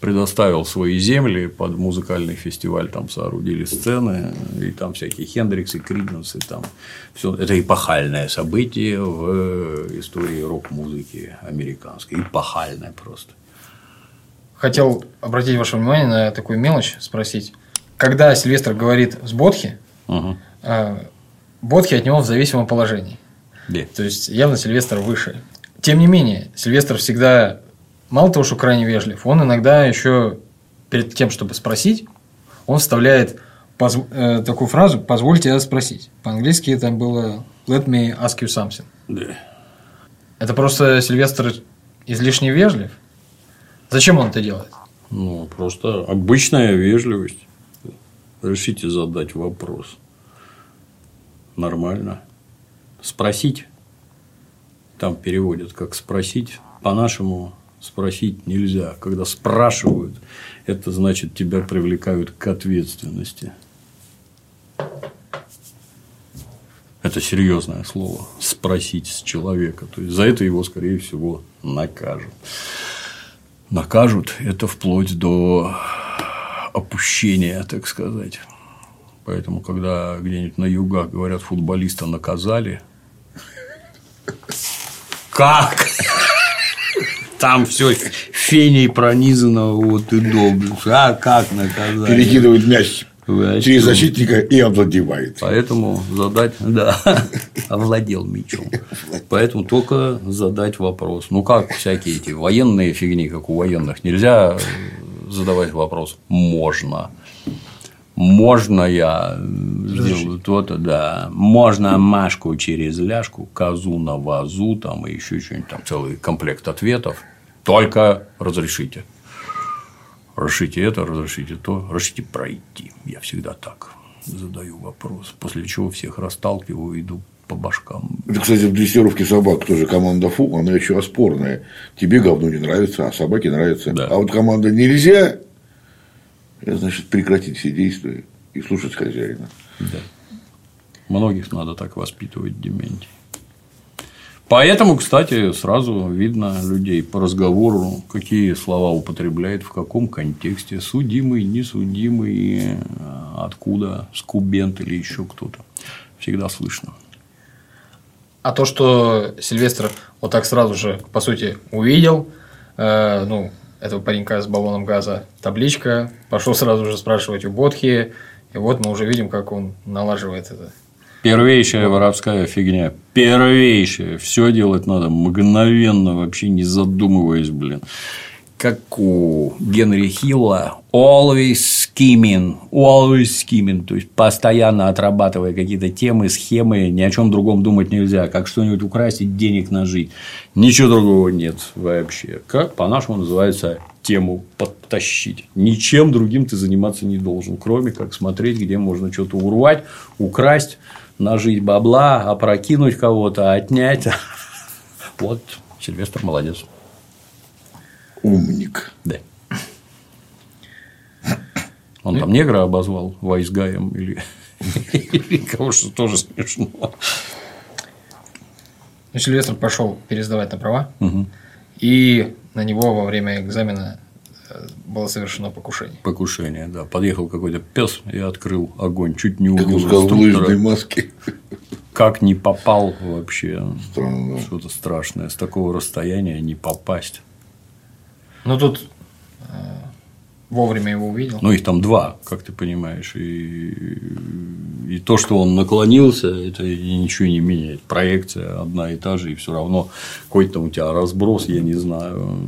предоставил свои земли под музыкальный фестиваль, там соорудили сцены, и там всякие Хендриксы, Криденсы, там все. Это эпохальное событие в истории рок-музыки американской. Эпохальное просто. Хотел обратить ваше внимание на такую мелочь, спросить. Когда Сильвестр говорит с Бодхи, Угу. э, Бодхи от него в зависимом положении. Где? То есть, явно Сильвестр выше. Тем не менее, Сильвестр всегда мало того, что крайне вежлив, он иногда еще перед тем, чтобы спросить, он вставляет э, такую фразу «позвольте я спросить». По-английски это было «let me ask you something». Да. Это просто Сильвестр излишне вежлив? Зачем он это делает? Ну, просто обычная вежливость. Решите задать вопрос. Нормально. Спросить. Там переводят как спросить. По-нашему спросить нельзя. Когда спрашивают, это значит тебя привлекают к ответственности. Это серьезное слово. Спросить с человека. То есть за это его, скорее всего, накажут. Накажут это вплоть до опущения, так сказать. Поэтому, когда где-нибудь на югах говорят, футболиста наказали, как? Там все феней пронизано вот и до. А как наказали? Перекидывает мяч через защитника и овладевает. Поэтому задать, да, (laughs) овладел мечом. Поэтому только задать вопрос. Ну как всякие эти военные фигни, как у военных, нельзя э, задавать вопрос. Можно. Можно я сделаю то-то, да. Можно Машку через ляжку, козу на вазу, там и еще что-нибудь, там целый комплект ответов. Только разрешите. Разрешите это, разрешите то, разрешите пройти. Я всегда так задаю вопрос. После чего всех расталкиваю, иду по башкам. Это, кстати, в дрессировке собак тоже команда фу, она еще спорная. Тебе говно не нравится, а собаке нравится. Да. А вот команда нельзя, значит прекратить все действия и слушать хозяина. Да. Многих надо так воспитывать, Дементий. Поэтому, кстати, сразу видно людей по разговору, какие слова употребляет, в каком контексте, судимый, несудимый, откуда, скубент или еще кто-то. Всегда слышно. А то, что Сильвестр вот так сразу же, по сути, увидел, э, ну, этого паренька с баллоном газа, табличка, пошел сразу же спрашивать у Бодхи, и вот мы уже видим, как он налаживает это. Первейшая воровская фигня. Первейшая. Все делать надо мгновенно, вообще не задумываясь, блин. Как у Генри Хилла always skimming, always skimming, то есть постоянно отрабатывая какие-то темы, схемы, ни о чем другом думать нельзя, как что-нибудь украсть и денег нажить. Ничего другого нет вообще. Как по-нашему называется тему подтащить. Ничем другим ты заниматься не должен, кроме как смотреть, где можно что-то урвать, украсть, нажить бабла, опрокинуть кого-то, отнять. (laughs) Вот Сильвестр молодец. Умник. Да. Он там негра обозвал вайсгаем или, или кого что тоже смешно. Ну, Сильвестр пошел пересдавать на права, и на него во время экзамена э, было совершено покушение. Покушение, да. Подъехал какой-то пес и открыл огонь. Чуть не убил инструктора. маске. Как не попал вообще. Странно. Что-то страшное. С такого расстояния не попасть. Ну, тут э, вовремя его увидел. Ну, их там два, как ты понимаешь. И, и то, что он наклонился, это ничего не меняет. Проекция одна и та же, и все равно какой там у тебя разброс, я не знаю.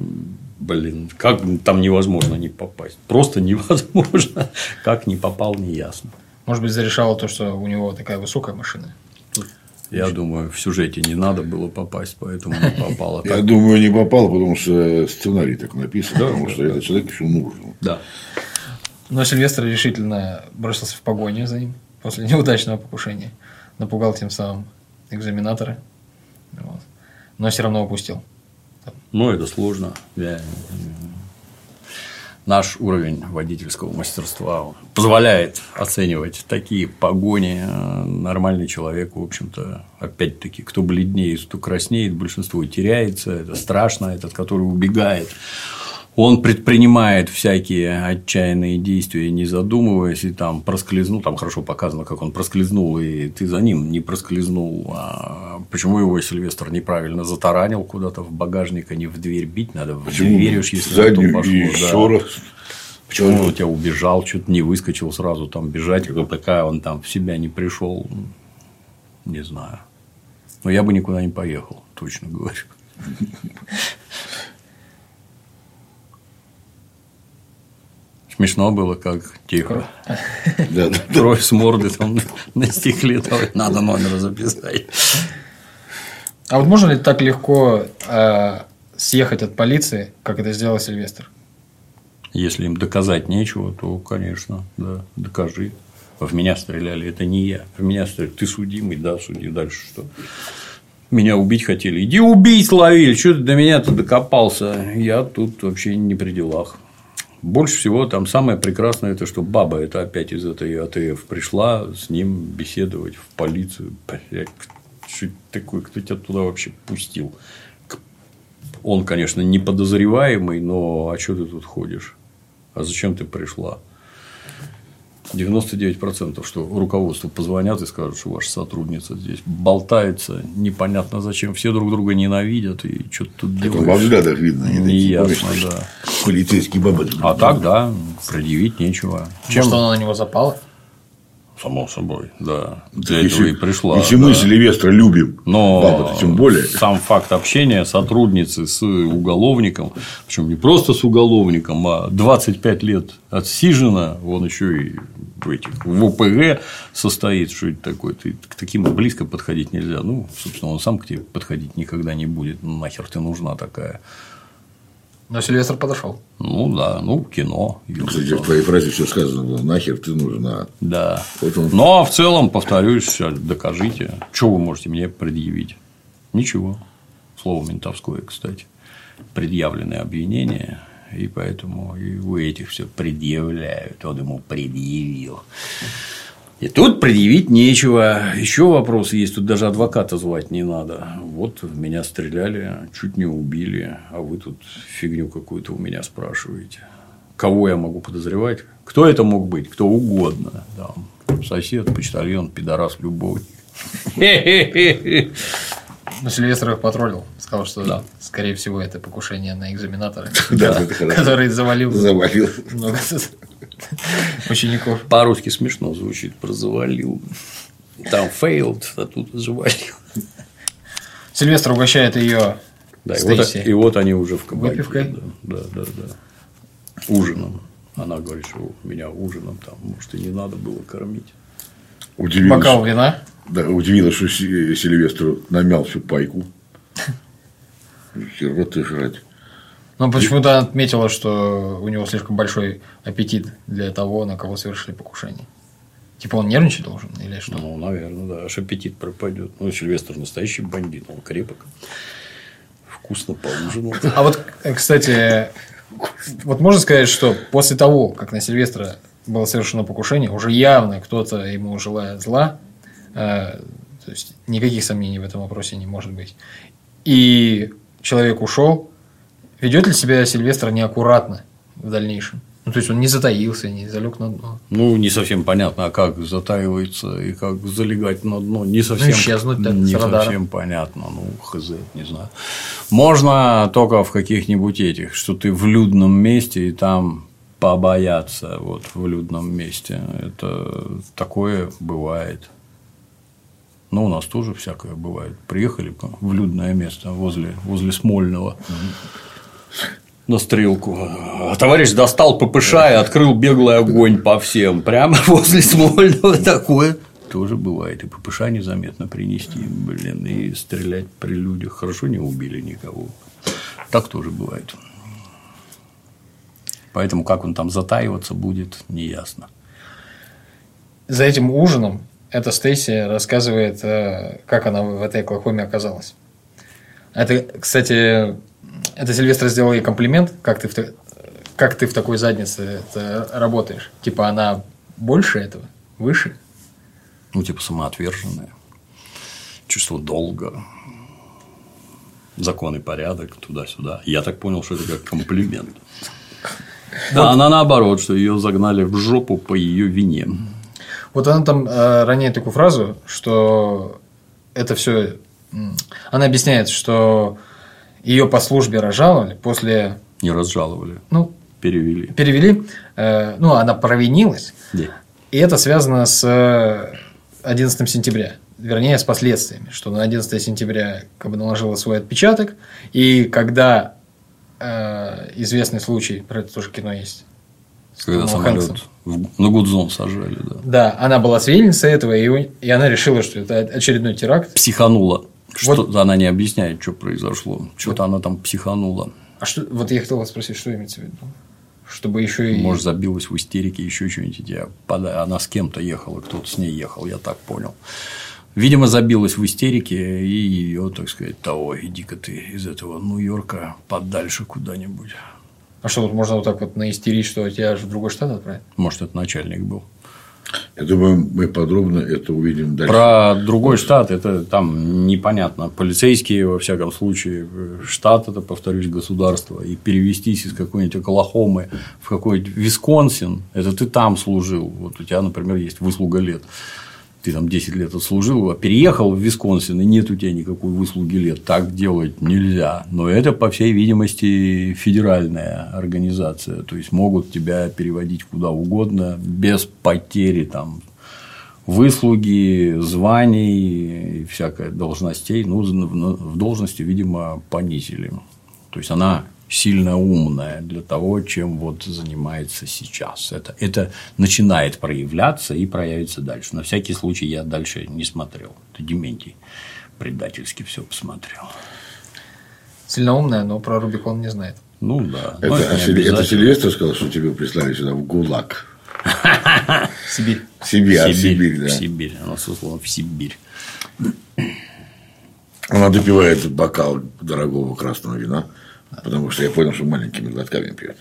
Блин, как там невозможно не попасть? Просто (laughs) невозможно. Как не попал, не ясно. Может быть, зарешало то, что у него такая высокая машина. Я думаю, в сюжете не надо было попасть, поэтому не попало. (laughs) Я думаю, не попал, потому что сценарий так написан, потому что этот человек еще нужен. да. Но Сильвестр решительно бросился в погоню за ним после неудачного покушения. Напугал тем самым экзаменатора. Вот. Но все равно упустил. Ну, это сложно. Я- Наш уровень водительского мастерства позволяет оценивать такие погони. Нормальный человек, в общем-то, опять-таки, кто бледнеет, кто краснеет, большинство теряется. Это страшно, этот, который убегает. Он предпринимает всякие отчаянные действия, не задумываясь, и там проскользнул, там хорошо показано, как он проскользнул, и ты за ним не проскользнул. А почему его Сильвестр неправильно затаранил куда-то в багажник, а не в дверь бить? Надо в дверь уж, если Заднюю пошло. и да. еще раз. Почему он у тебя убежал, что-то не выскочил сразу там бежать, как такая он там в себя не пришел, не знаю. Но я бы никуда не поехал, точно говорю. (laughs) Смешно было, как тихо. (laughs) Кровь с морды там (laughs) на стекле. Надо номер записать. А вот можно ли так легко э, съехать от полиции, как это сделал Сильвестр? Если им доказать нечего, то, конечно, да, докажи. В меня стреляли, это не я. В меня стреляли. Ты судимый, да, суди. Дальше что? Меня убить хотели. Иди убить ловили. Что ты до меня-то докопался? Я тут вообще не при делах. Больше всего там самое прекрасное, это что баба это опять из этой АТФ пришла с ним беседовать в полицию. Блядь, что это такое? Кто тебя туда вообще пустил? Он, конечно, не подозреваемый, но а что ты тут ходишь? А зачем ты пришла? 99% что руководству позвонят и скажут, что ваша сотрудница здесь болтается, непонятно зачем, все друг друга ненавидят и что-то тут Это во делаешь. взглядах видно. Не ясно, да. Полицейские бабы. А так, да, предъявить нечего. Чем? Может, она на него запала? Само собой, да. Для Если, этого и пришла. если да. мы Сильвестра любим, Но баба тем более. сам факт общения сотрудницы с уголовником, причем не просто с уголовником, а 25 лет отсижена, он еще и в, этих, в ОПГ состоит, что это такое, ты к таким близко подходить нельзя. Ну, собственно, он сам к тебе подходить никогда не будет. Ну, нахер ты нужна такая. Но Сильвестр подошел. Ну да, ну кино. Кстати, в твоей фразе все сказано было. Нахер ты нужна. Да. Вот он. Но в целом, повторюсь, докажите. Что вы можете мне предъявить? Ничего. Слово ментовское, кстати. Предъявленные обвинения. И поэтому и у этих все предъявляют. Он ему предъявил. И тут предъявить нечего. Еще вопрос есть. Тут даже адвоката звать не надо. Вот меня стреляли, чуть не убили, а вы тут фигню какую-то у меня спрашиваете. Кого я могу подозревать? Кто это мог быть? Кто угодно. Там, сосед, почтальон, пидорас, любовник. (laughs) Но Сильвестр их потроллил. Сказал, что, Да. скорее всего, это покушение на экзаменатора, (laughs) Да, (laughs) который завалил Завалил. Учеников. По-русски смешно звучит, про завалил. Там failed, а тут завалил. Сильвестр угощает ее Да, и, вот, и вот они уже в кабаке. Выпивкой? Да, да, да, да. Ужином. Она говорит, что меня ужином там, может, и не надо было кормить. Удивилась, бокал вина. да, удивилась, что Си- Сильвестру намял всю пайку. (laughs) Хера ты жрать. Но почему-то отметила, что у него слишком большой аппетит для того, на кого совершили покушение. Типа он нервничать должен или что? Ну, наверное, да. Аж аппетит пропадет. Ну, Сильвестр настоящий бандит, он крепок. Вкусно поужинал. (laughs) А вот, э, кстати, вот можно сказать, что после того, как на Сильвестра было совершено покушение, уже явно кто-то ему желает зла, э, то есть никаких сомнений в этом вопросе не может быть. И человек ушел, ведет ли себя Сильвестр неаккуратно в дальнейшем? Ну, то есть он не затаился, не залег на дно. Ну, не совсем понятно, а как затаивается и как залегать на дно. Не совсем, исчезнуть так не совсем понятно. Ну, хз, не знаю. Можно только в каких-нибудь этих, что ты в людном месте и там побояться вот в людном месте. Это такое бывает. Ну, у нас тоже всякое бывает. Приехали в людное место возле, возле Смольного на стрелку. А товарищ достал ППШ и открыл беглый огонь по всем. Прямо (laughs) возле Смольного такое. Тоже бывает. И ППШ незаметно принести, блин, и стрелять при людях. Хорошо не убили никого. Так тоже бывает. Поэтому как он там затаиваться будет, неясно. За этим ужином эта Стейси рассказывает, э, как она в этой Оклахоме оказалась. Это, кстати, это Сильвестр сделал ей комплимент, как ты в, как ты в такой заднице это работаешь. Типа она больше этого, выше. Ну, типа самоотверженная. Чувство долга. Закон и порядок, туда-сюда. Я так понял, что это как комплимент. А она наоборот, что ее загнали в жопу по ее вине. Вот она там э, роняет такую фразу, что это все... Она объясняет, что ее по службе разжаловали после... Не разжаловали, Ну, перевели. перевели. э, ну, она провинилась. Да. И это связано с э, 11 сентября. Вернее, с последствиями. Что на 11 сентября как бы наложила свой отпечаток. И когда э, известный случай, про это тоже кино есть, Когда Томом самолет Хэнксом. в- на Гудзон сажали, да. Да, она была свидетельницей этого, и, и она решила, что это очередной теракт. Психанула. Вот- Что она не объясняет, что произошло. Что-то она там психанула. А что, вот я хотел вас спросить, что имеется в виду? Чтобы еще и... Может, забилась в истерике, еще что-нибудь. Я Она с кем-то ехала, кто-то с ней ехал, я так понял. Видимо, забилась в истерике, и ее, так сказать, того, иди-ка ты из этого Нью-Йорка подальше куда-нибудь. А что, тут можно вот так вот наистерить, что тебя аж в другой штат отправить? Может, это начальник был. Я думаю, мы подробно это увидим дальше. Про другой штат это там непонятно. Полицейские, во всяком случае, штат это, повторюсь, государство. И перевестись из какой-нибудь Оклахомы в какой-нибудь Висконсин, это ты там служил. Вот у тебя, например, есть выслуга лет. Ты там 10 лет отслужил, а переехал в Висконсин, и нет у тебя никакой выслуги лет. Так делать нельзя. Но это, по всей видимости, федеральная организация. То есть могут тебя переводить куда угодно без потери там, выслуги, званий и всякое должностей, ну, в должности, видимо, понизили. То есть она сильно умная для того, чем вот занимается сейчас. Это, это начинает проявляться и проявится дальше. На всякий случай я дальше не смотрел. Это Дементий предательски все посмотрел. Сильно умная, но про Рубикон не знает. Ну да. Это, а это обязательно. Сильвестр сказал, что тебя прислали сюда в ГУЛАГ. (laughs) Сибирь. Сибирь, а, Сибирь, Сибирь, да. в Сибирь. Она сослана в Сибирь. Она допивает бокал дорогого красного вина, потому что я понял, что маленькими глотками пьет.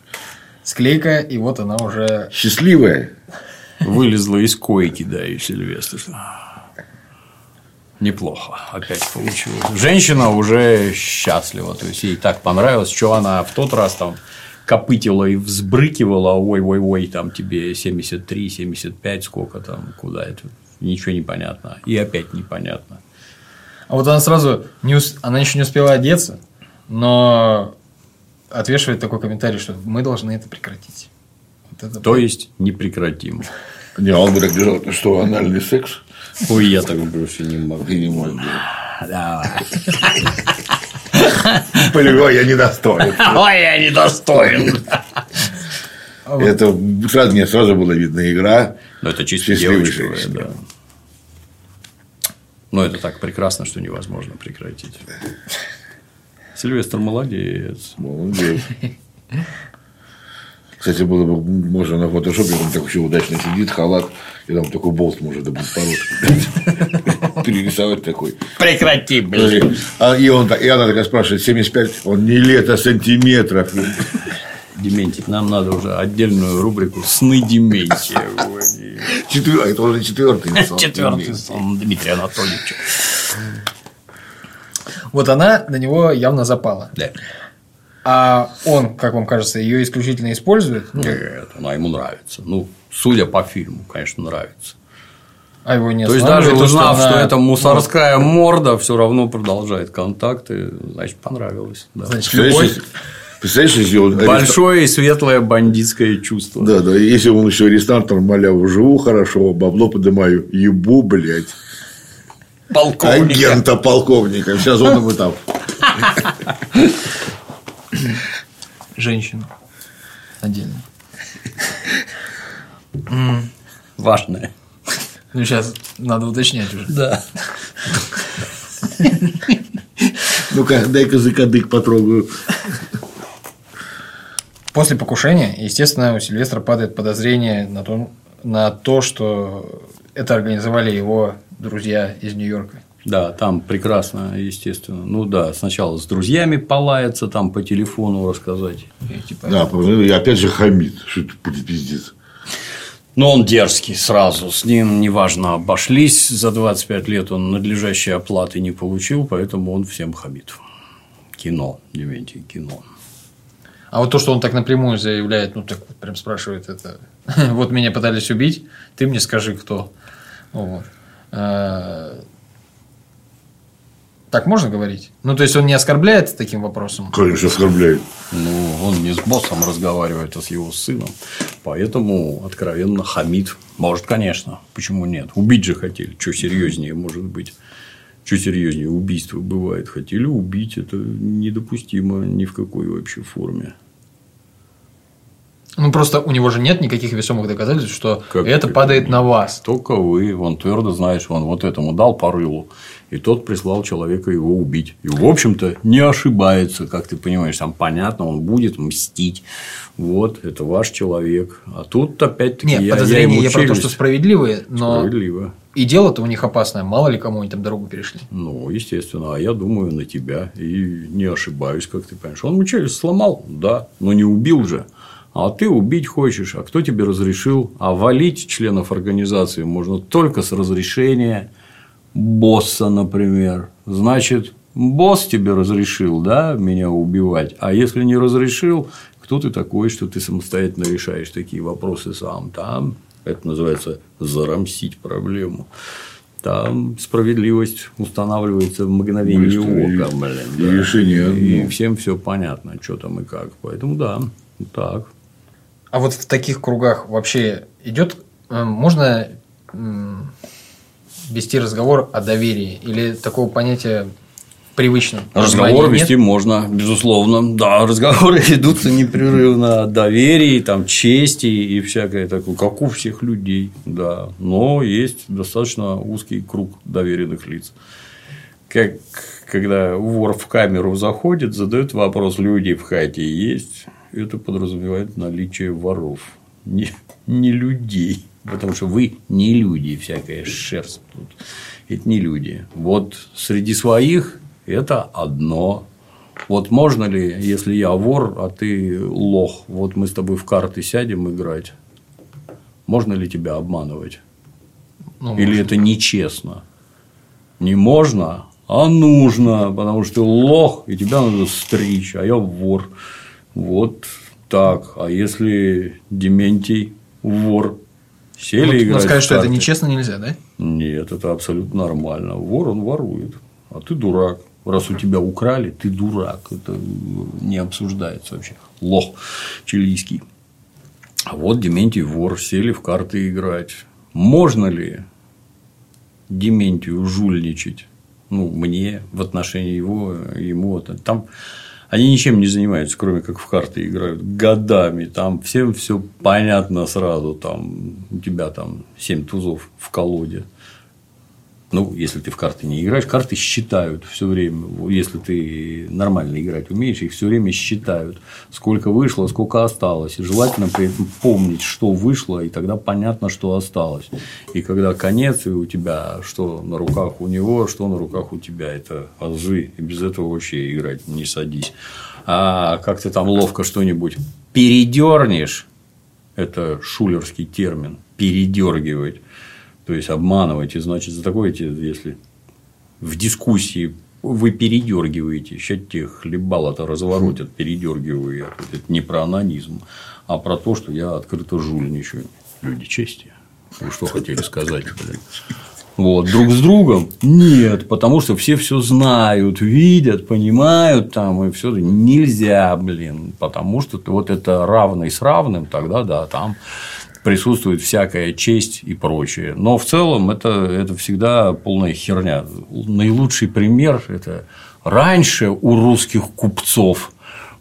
Склейка, и вот она уже... Счастливая. Вылезла из койки, да, и Сильвестр. Неплохо. Опять получилось. Женщина уже счастлива. То есть ей так понравилось, что она в тот раз там копытила и взбрыкивала, ой-ой-ой, там тебе 73, 75, сколько там, куда это, ничего не понятно. И опять непонятно. А вот она сразу... Не ус- Она еще не успела одеться, но отвешивает такой комментарий, что мы должны это прекратить. Вот это То есть не прекратим. Не, он бы так держал, «Ты что, анальный секс? Ой, я так больше не могу. Ты не можешь делать. Давай. Полевой я недостоин. Ой, я недостоин. Это сразу, мне сразу было видно игра. Ну, это чисто девочковая, да. Но это так прекрасно, что невозможно прекратить. Сильвестр молодец. Молодец. Кстати, было бы можно на фотошопе, он так еще удачно сидит, халат, и там такой болт может до подбородка. Перерисовать такой. Прекрати, Подожди. А, и, он, так- и она такая спрашивает, 75, он не лет, а сантиметров. Дементий, нам надо уже отдельную рубрику «Сны Дементия». Четвер- Это уже четвертый. (laughs) сон. Четвертый сон Дмитрия Анатольевича. Вот она на него явно запала. Да. А он, как вам кажется, ее исключительно использует, ну, Нет, она ему нравится. Ну, судя по фильму, конечно, нравится. а его не То есть, даже что узнав, что, она- это мусорская морда, все равно продолжает контакты, значит, понравилось. да. Значит, любовь. Представляешь, если он... Большое и светлое бандитское чувство. Да, да, если он еще арестантом малял, живу хорошо, бабло поднимаю, ебу, блядь. Полковник. Агента полковника. Сейчас он ему там. Женщину. Отдельно. Важное. Ну, сейчас надо уточнять уже. Да. Ну-ка, дай-ка за кадык потрогаю. После покушения, естественно, у Сильвестра падает подозрение на то, на то, что это организовали его друзья из Нью-Йорка. Да, там прекрасно, естественно. Ну да, сначала с друзьями полаяться, там по телефону рассказать. И, типа, Да, и опять же хамит. Что это будет пиздец? Но он дерзкий сразу. С ним, неважно, обошлись. За 25 лет он надлежащей оплаты не получил, поэтому он всем хамит. Кино, Дементий, кино. А вот то, что он так напрямую заявляет, ну так вот прям спрашивает это. (laughs) вот меня пытались убить, ты мне скажи, кто. Вот. А, Так можно говорить? Ну, то есть он не оскорбляет таким вопросом. Конечно, оскорбляет. Ну, он не с боссом разговаривает, а с его сыном. Поэтому откровенно хамит. Может, конечно. Почему нет? Убить же хотели. Что серьезнее может быть? Что серьезнее убийство бывает? Хотели убить. Это недопустимо ни в какой вообще форме. Ну, просто у него же нет никаких весомых доказательств, что Как это падает на вас. Только вы, он твердо знаешь, он вот этому дал по рылу, и тот прислал человека его убить. И, в общем-то, не ошибается, как ты понимаешь, там понятно, он будет мстить. Вот, это ваш человек. А тут опять-таки Нет, я, подозрения я я, про то, что справедливые, но Справедливо. и дело-то у них опасное. Мало ли кому они там дорогу перешли. Ну, естественно, а я думаю на тебя и не ошибаюсь, как ты понимаешь. Он челюсть сломал, да, но не убил же. А ты убить хочешь, а кто тебе разрешил? А валить членов организации можно только с разрешения босса, например. Значит, босс тебе разрешил, да, меня убивать. А если не разрешил, кто ты такой, что ты самостоятельно решаешь такие вопросы сам? Там это называется зарамсить проблему. Там справедливость устанавливается в мгновение Быстро и- ока, блин. и решение И всем все понятно, что там и как. Поэтому да, так. А вот в таких кругах вообще идет, э, можно вести разговор о доверии или такого понятия привычно? Разговор Понимания нет? вести можно, безусловно. Да, (laughs) разговоры ведутся непрерывно о доверии, там, чести и всякое такое, как у всех людей, да. Но есть достаточно узкий круг доверенных лиц. Как когда вор в камеру заходит, задает вопрос, люди в хате есть, это подразумевает наличие воров, не, не людей. Потому что вы не люди, всякая шерсть тут. Это не люди. Вот среди своих это одно. Вот можно ли, если я вор, а ты лох, вот мы с тобой в карты сядем играть, можно ли тебя обманывать? Ну, Или может. это нечестно? Не можно, а нужно, потому что ты лох, и тебя надо стричь, а я вор. Вот так. А если Дементий вор, сели Вот- играть но сказать, что это нечестно нельзя, да? Нет, это абсолютно нормально. Вор, он ворует, а ты дурак. Раз у тебя украли, ты дурак. Это не обсуждается вообще. Лох чилийский. А вот Дементий вор, сели в карты играть. Можно ли Дементию жульничать? Ну, мне в отношении его, ему. Там они ничем не занимаются, кроме как в карты играют годами. Там всем все понятно сразу. Там у тебя там 7 тузов в колоде. Ну, если ты в карты не играешь, карты считают все время. Если ты нормально играть умеешь, их все время считают. Сколько вышло, сколько осталось. Желательно при этом помнить, что вышло, и тогда понятно, что осталось. И когда конец, и у тебя что на руках у него, что на руках у тебя. Это азы. И без этого вообще играть не садись. А как ты там ловко что-нибудь передернешь, это шулерский термин, передергивать. То есть обманывать, и значит, за такое, если в дискуссии вы передергиваете, сейчас те хлебало-то разворотят, передергиваю я. Это не про анонизм, а про то, что я открыто жульничаю. Люди чести. Вы что хотели сказать? блин? Вот, друг с другом? Нет, потому что все все знают, видят, понимают там, и все нельзя, блин, потому что вот это равный с равным, тогда да, там присутствует всякая честь и прочее. Но в целом это, это всегда полная херня. Наилучший пример – это раньше у русских купцов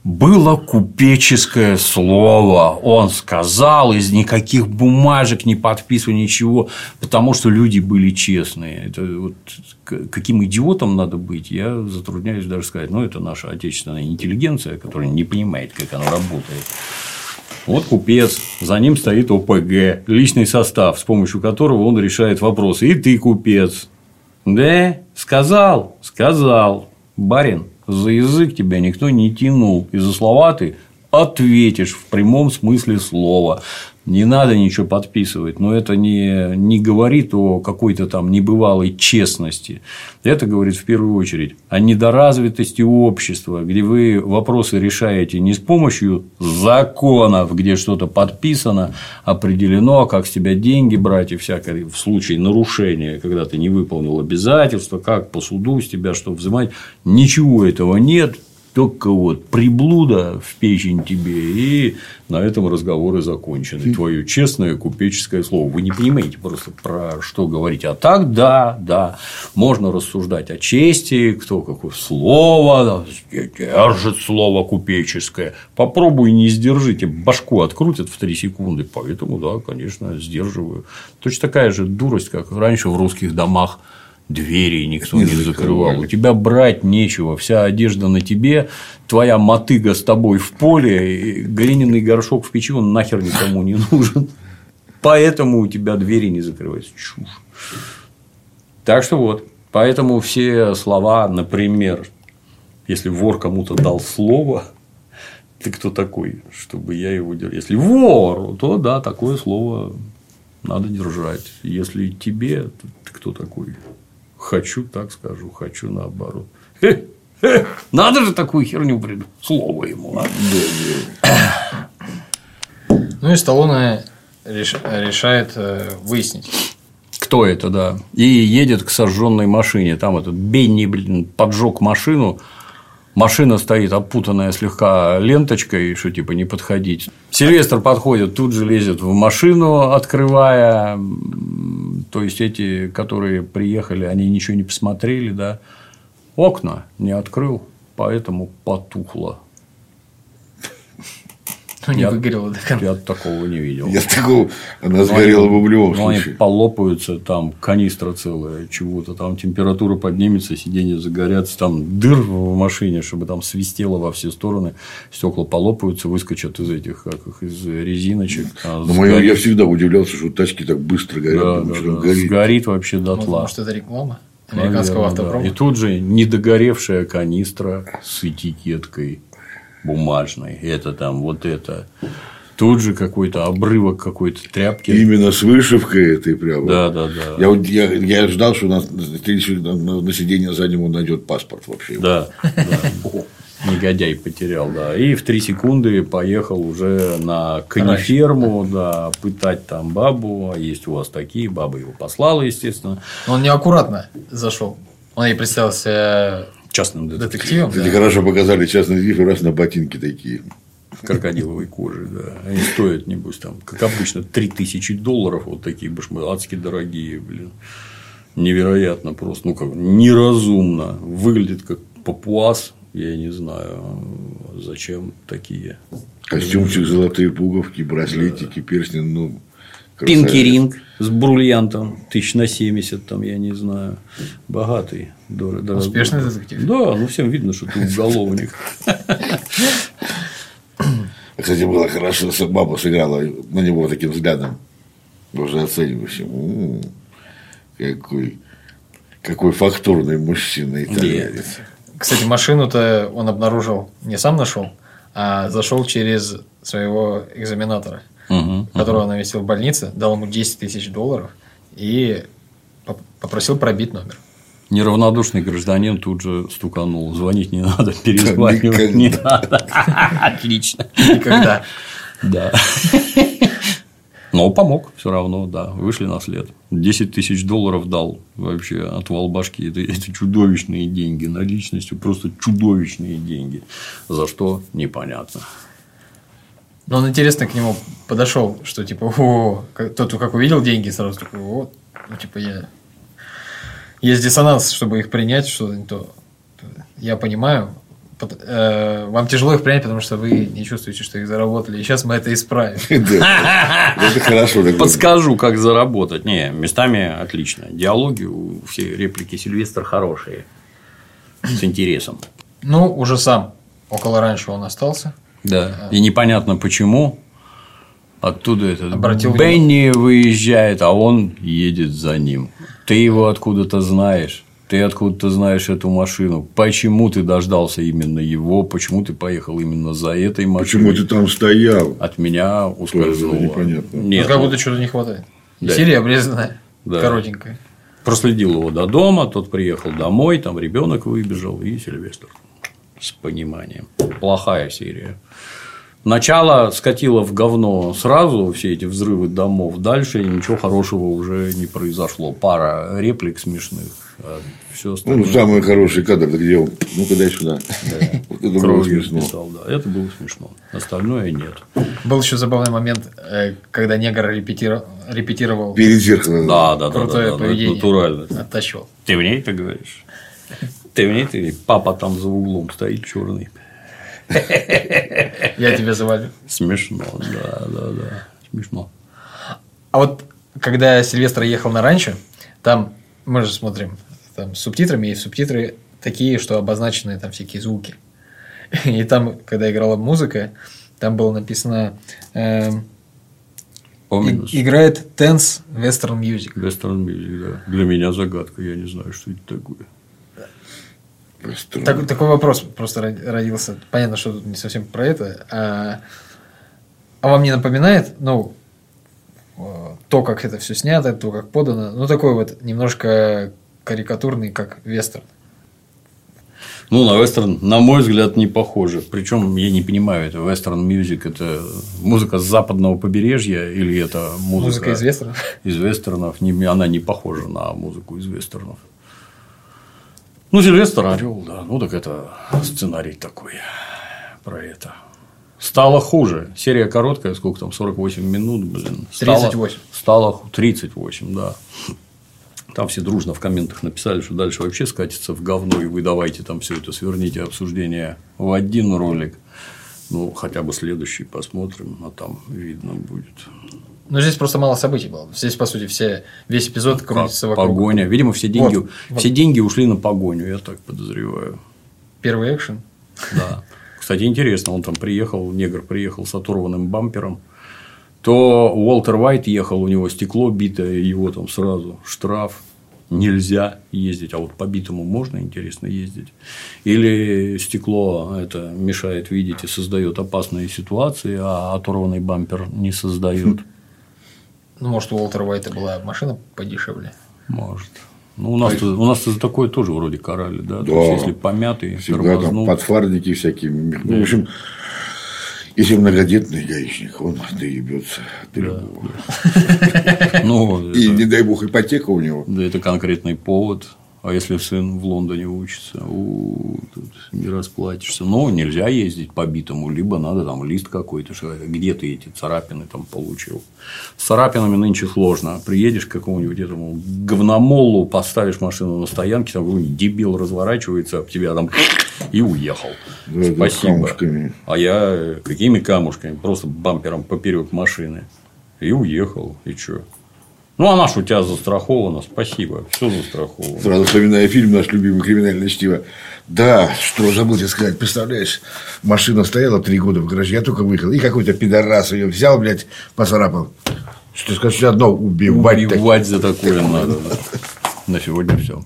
было купеческое слово. Он сказал, из никаких бумажек не подписывал ничего, потому что люди были честные. Это вот каким идиотом надо быть, я затрудняюсь даже сказать. Но это наша отечественная интеллигенция, которая не понимает, как оно работает. Вот купец, за ним стоит ОПГ, личный состав, с помощью которого он решает вопросы. И ты купец. Да, сказал, сказал. Барин, за язык тебя никто не тянул. И за слова ты ответишь в прямом смысле слова. Не надо ничего подписывать, но это не, не говорит о какой-то там небывалой честности. Это говорит в первую очередь о недоразвитости общества, где вы вопросы решаете не с помощью законов, где что-то подписано, определено, как с тебя деньги брать и всякое в случае нарушения, когда ты не выполнил обязательства, как по суду с тебя что взимать. Ничего этого нет. Только вот приблуда в печень тебе, и на этом разговоры закончены. Твое честное купеческое слово. Вы не понимаете просто про что говорить. А так, да, да, можно рассуждать о чести, кто какое слово, держит слово купеческое. Попробуй не сдержите, башку открутят в 3 секунды. Поэтому, да, конечно, сдерживаю. Точно такая же дурость, как раньше в русских домах двери никто не, не закрывал. У тебя брать нечего, вся одежда на тебе, твоя мотыга с тобой в поле, глиняный горшок в печи, он нахер никому не нужен. Поэтому у тебя двери не закрываются. Чушь. Так что вот. Поэтому все слова, например, если вор кому-то дал слово, ты кто такой, чтобы я его держал? Если вор, то да, такое слово надо держать. Если тебе, то ты кто такой? Хочу, так скажу, хочу наоборот. Надо же такую херню придумать. Слово ему. А? Ну и Сталлоне решает э, выяснить. Кто это, да. И едет к сожженной машине. Там этот Бенни, блин, поджег машину. Машина стоит опутанная слегка ленточкой, что типа не подходить. Сильвестр подходит, тут же лезет в машину, открывая. То есть эти, которые приехали, они ничего не посмотрели, да. Окна не открыл, поэтому потухло. Ну, не я, выгорело до конца. Я такого не видел. Я такого, она сгорела бы в любом ну, случае. Они полопаются, там канистра целая, чего-то, там температура поднимется, сиденья загорятся, там дыр в машине, чтобы там свистело во все стороны, стекла полопаются, выскочат из этих, как их, из резиночек. А Но сгорит... я всегда удивлялся, что тачки так быстро горят. Да, да, да. Горит. Сгорит вообще дотла. Может, это реклама? Американского Наверное, автопрома. Да. И тут же недогоревшая канистра с этикеткой бумажной, это там вот это. Тут же какой-то обрывок какой-то тряпки. Именно с вышивкой этой прямо. Да, да, да. Я, я, я ждал, что на, на, на сиденье заднем он найдет паспорт вообще. Да. да. Негодяй потерял, да. И в три секунды поехал уже на кониферму, да, пытать там бабу. А есть у вас такие, баба его послала, естественно. Он неаккуратно зашел. Он ей представился частным детективом. Кстати, да. хорошо показали частный детектив, раз на ботинки такие. Крокодиловой кожи, да. Они стоят, небось, там, как обычно, 3000 долларов, вот такие башмы, адски дорогие, блин. Невероятно просто, ну как, неразумно. Выглядит как папуас, я не знаю, зачем такие. Костюмчик, золотые пуговки, браслетики, да. перстни, ну, Пинки ринг с бриллиантом, тысяч на 70, там, я не знаю. Богатый. Дорого, Успешный детектив. Да, ну всем видно, что ты уголовник. Кстати, было хорошо, что баба сыграла на него таким взглядом, уже оценивающим. Какой, какой фактурный мужчина итальянец. Кстати, машину-то он обнаружил, не сам нашел, а зашел через своего экзаменатора угу, которого угу. навестил в больнице, дал ему 10 тысяч долларов и попросил пробить номер. Неравнодушный гражданин тут же стуканул. Звонить не надо, перезванивать не надо. (laughs) Отлично. Никогда. Да. Но помог все равно, да, вышли на след. 10 тысяч долларов дал вообще отвал башки. Это, это чудовищные деньги, наличностью просто чудовищные деньги. За что непонятно. Но он интересно к нему подошел, что типа, о, тот, как увидел деньги, сразу такой, вот, ну, типа, я... Есть диссонанс, чтобы их принять, что то. Я понимаю, э, вам тяжело их принять, потому что вы не чувствуете, что их заработали. И сейчас мы это исправим. (laughs) Это хорошо. Подскажу, как заработать. Не, местами отлично. Диалоги, все реплики Сильвестр хорошие. С интересом. Ну, уже сам около раньше он остался. Да. И непонятно почему. Оттуда этот Обратил Бенни внимание. выезжает, а он едет за ним. Ты его откуда-то знаешь. Ты откуда-то знаешь эту машину. Почему ты дождался именно его? Почему ты поехал именно за этой машиной? Почему ты там стоял? От меня ускользнуло. непонятно. Нет. Ну, как будто что-то не хватает. Да. Серия обрезанная, да. коротенькая. Проследил его до дома, тот приехал домой, там ребенок выбежал, и Сильвестр с пониманием. Плохая серия. Начало скатило в говно сразу, все эти взрывы домов. Дальше ничего хорошего уже не произошло. Пара реплик смешных. А все остальное... Ну, самый хороший кадр, где он, ну-ка дай сюда. Вот это было смешно. писал, да. Это было смешно. Остальное нет. Был еще забавный момент, э, когда негр репетировал, репетировал Перед зеркалом. Да, да, да, крутое да, да, ну, поведение. натурально. Оттащил. Ты в ней это говоришь? Ты в ней ты? Папа там за углом стоит черный. (laughs) Я тебя завалю. Смешно, да, да, да. Смешно. А вот когда Сильвестр ехал на ранчо, там мы же смотрим там с субтитрами, и субтитры такие, что обозначены там всякие звуки. И там, когда играла музыка, там было написано и- играет Tense Western Music. Western Music, да. Для меня загадка, я не знаю, что это такое. Просто Так- такой вопрос просто ро- родился. Понятно, что тут не совсем про это. А, а вам не напоминает, ну, э, то, как это все снято, то, как подано, ну, такой вот немножко карикатурный, как вестерн. Ну, на вестерн, на мой взгляд, не похоже. Причем я не понимаю, это вестерн мюзик, это музыка с западного побережья или это музыка, Музыка из вестерна. из вестернов? Она не похожа на музыку из вестернов. Ну, Сильвестр Орел, да. Ну, так это сценарий такой про это. Стало хуже. Серия короткая, сколько там, 48 минут, блин. Стало- 38. Стало ху- 38, да. Там все дружно в комментах написали, что дальше вообще скатится в говно, и вы давайте там все это сверните обсуждение в один ролик. Ну, хотя бы следующий посмотрим, а там видно будет. Но здесь просто мало событий было. Здесь, по сути, все, весь эпизод крутится вокруг. Погоня. Видимо, все деньги, Вот, вот. все деньги ушли на погоню, я так подозреваю. Первый экшен. Да. Кстати, интересно, он там приехал, негр приехал с оторванным бампером. То Уолтер Вайт ехал, у него стекло битое, его там сразу штраф. Нельзя ездить, а вот по битому можно, интересно, ездить. Или стекло это мешает видеть и создает опасные ситуации, а оторванный бампер не создает. (laughs) Ну, может, у Уолтера Уайта была машина подешевле. Может. Ну, у нас, у нас за такое тоже вроде карали, да? То Да. есть, если помятый, Всегда там тормознул. подфарники всякие. Ну, в общем, если многодетный гаишник, он доебется до любого. (laughs) Ну, И это- не дай бог ипотека у него. Да это конкретный повод. А если сын в Лондоне учится, у, тут не расплатишься. Но нельзя ездить по битому, либо надо там лист какой-то, где ты эти царапины там получил. С царапинами нынче сложно. Приедешь к какому-нибудь этому говномолу, поставишь машину на стоянке, там какой-нибудь дебил разворачивается об тебя там и уехал. Да, да, Спасибо. камушками. А я э, какими камушками? Просто бампером поперек машины. И уехал. И что? Ну, она ж у тебя застрахована, спасибо, все застраховано. Сразу вспоминаю фильм наш любимый «Криминальное чтиво». Да, что забыл тебе сказать. Представляешь, машина стояла три года в гараже, я только выехал. И какой-то пидорас ее взял, блядь, поцарапал. Что ты скажешь, одно убивать. так. Убивать за такое (laughs) надо. На сегодня все.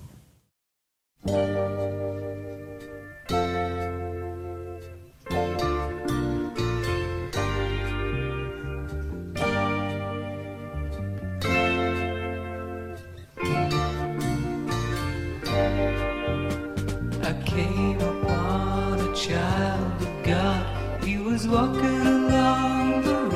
I came upon a child of God. He was walking along the road.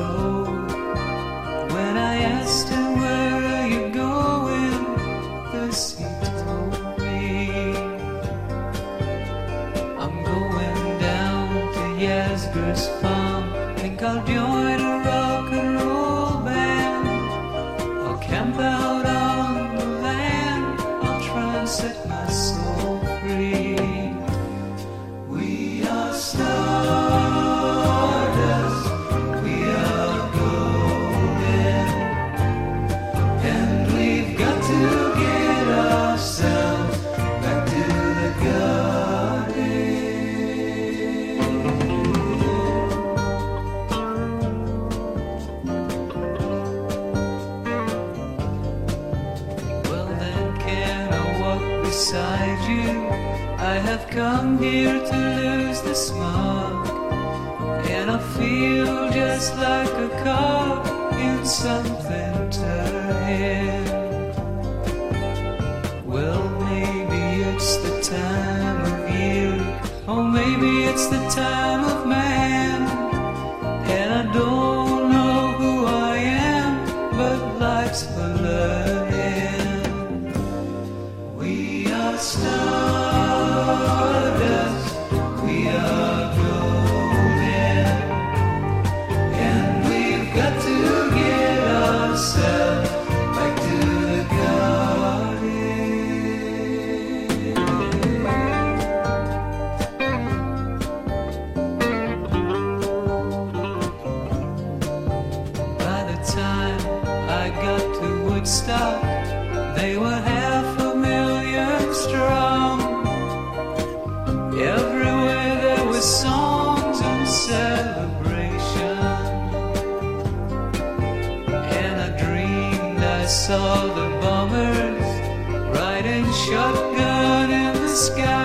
I saw the bombers riding shotgun in the sky.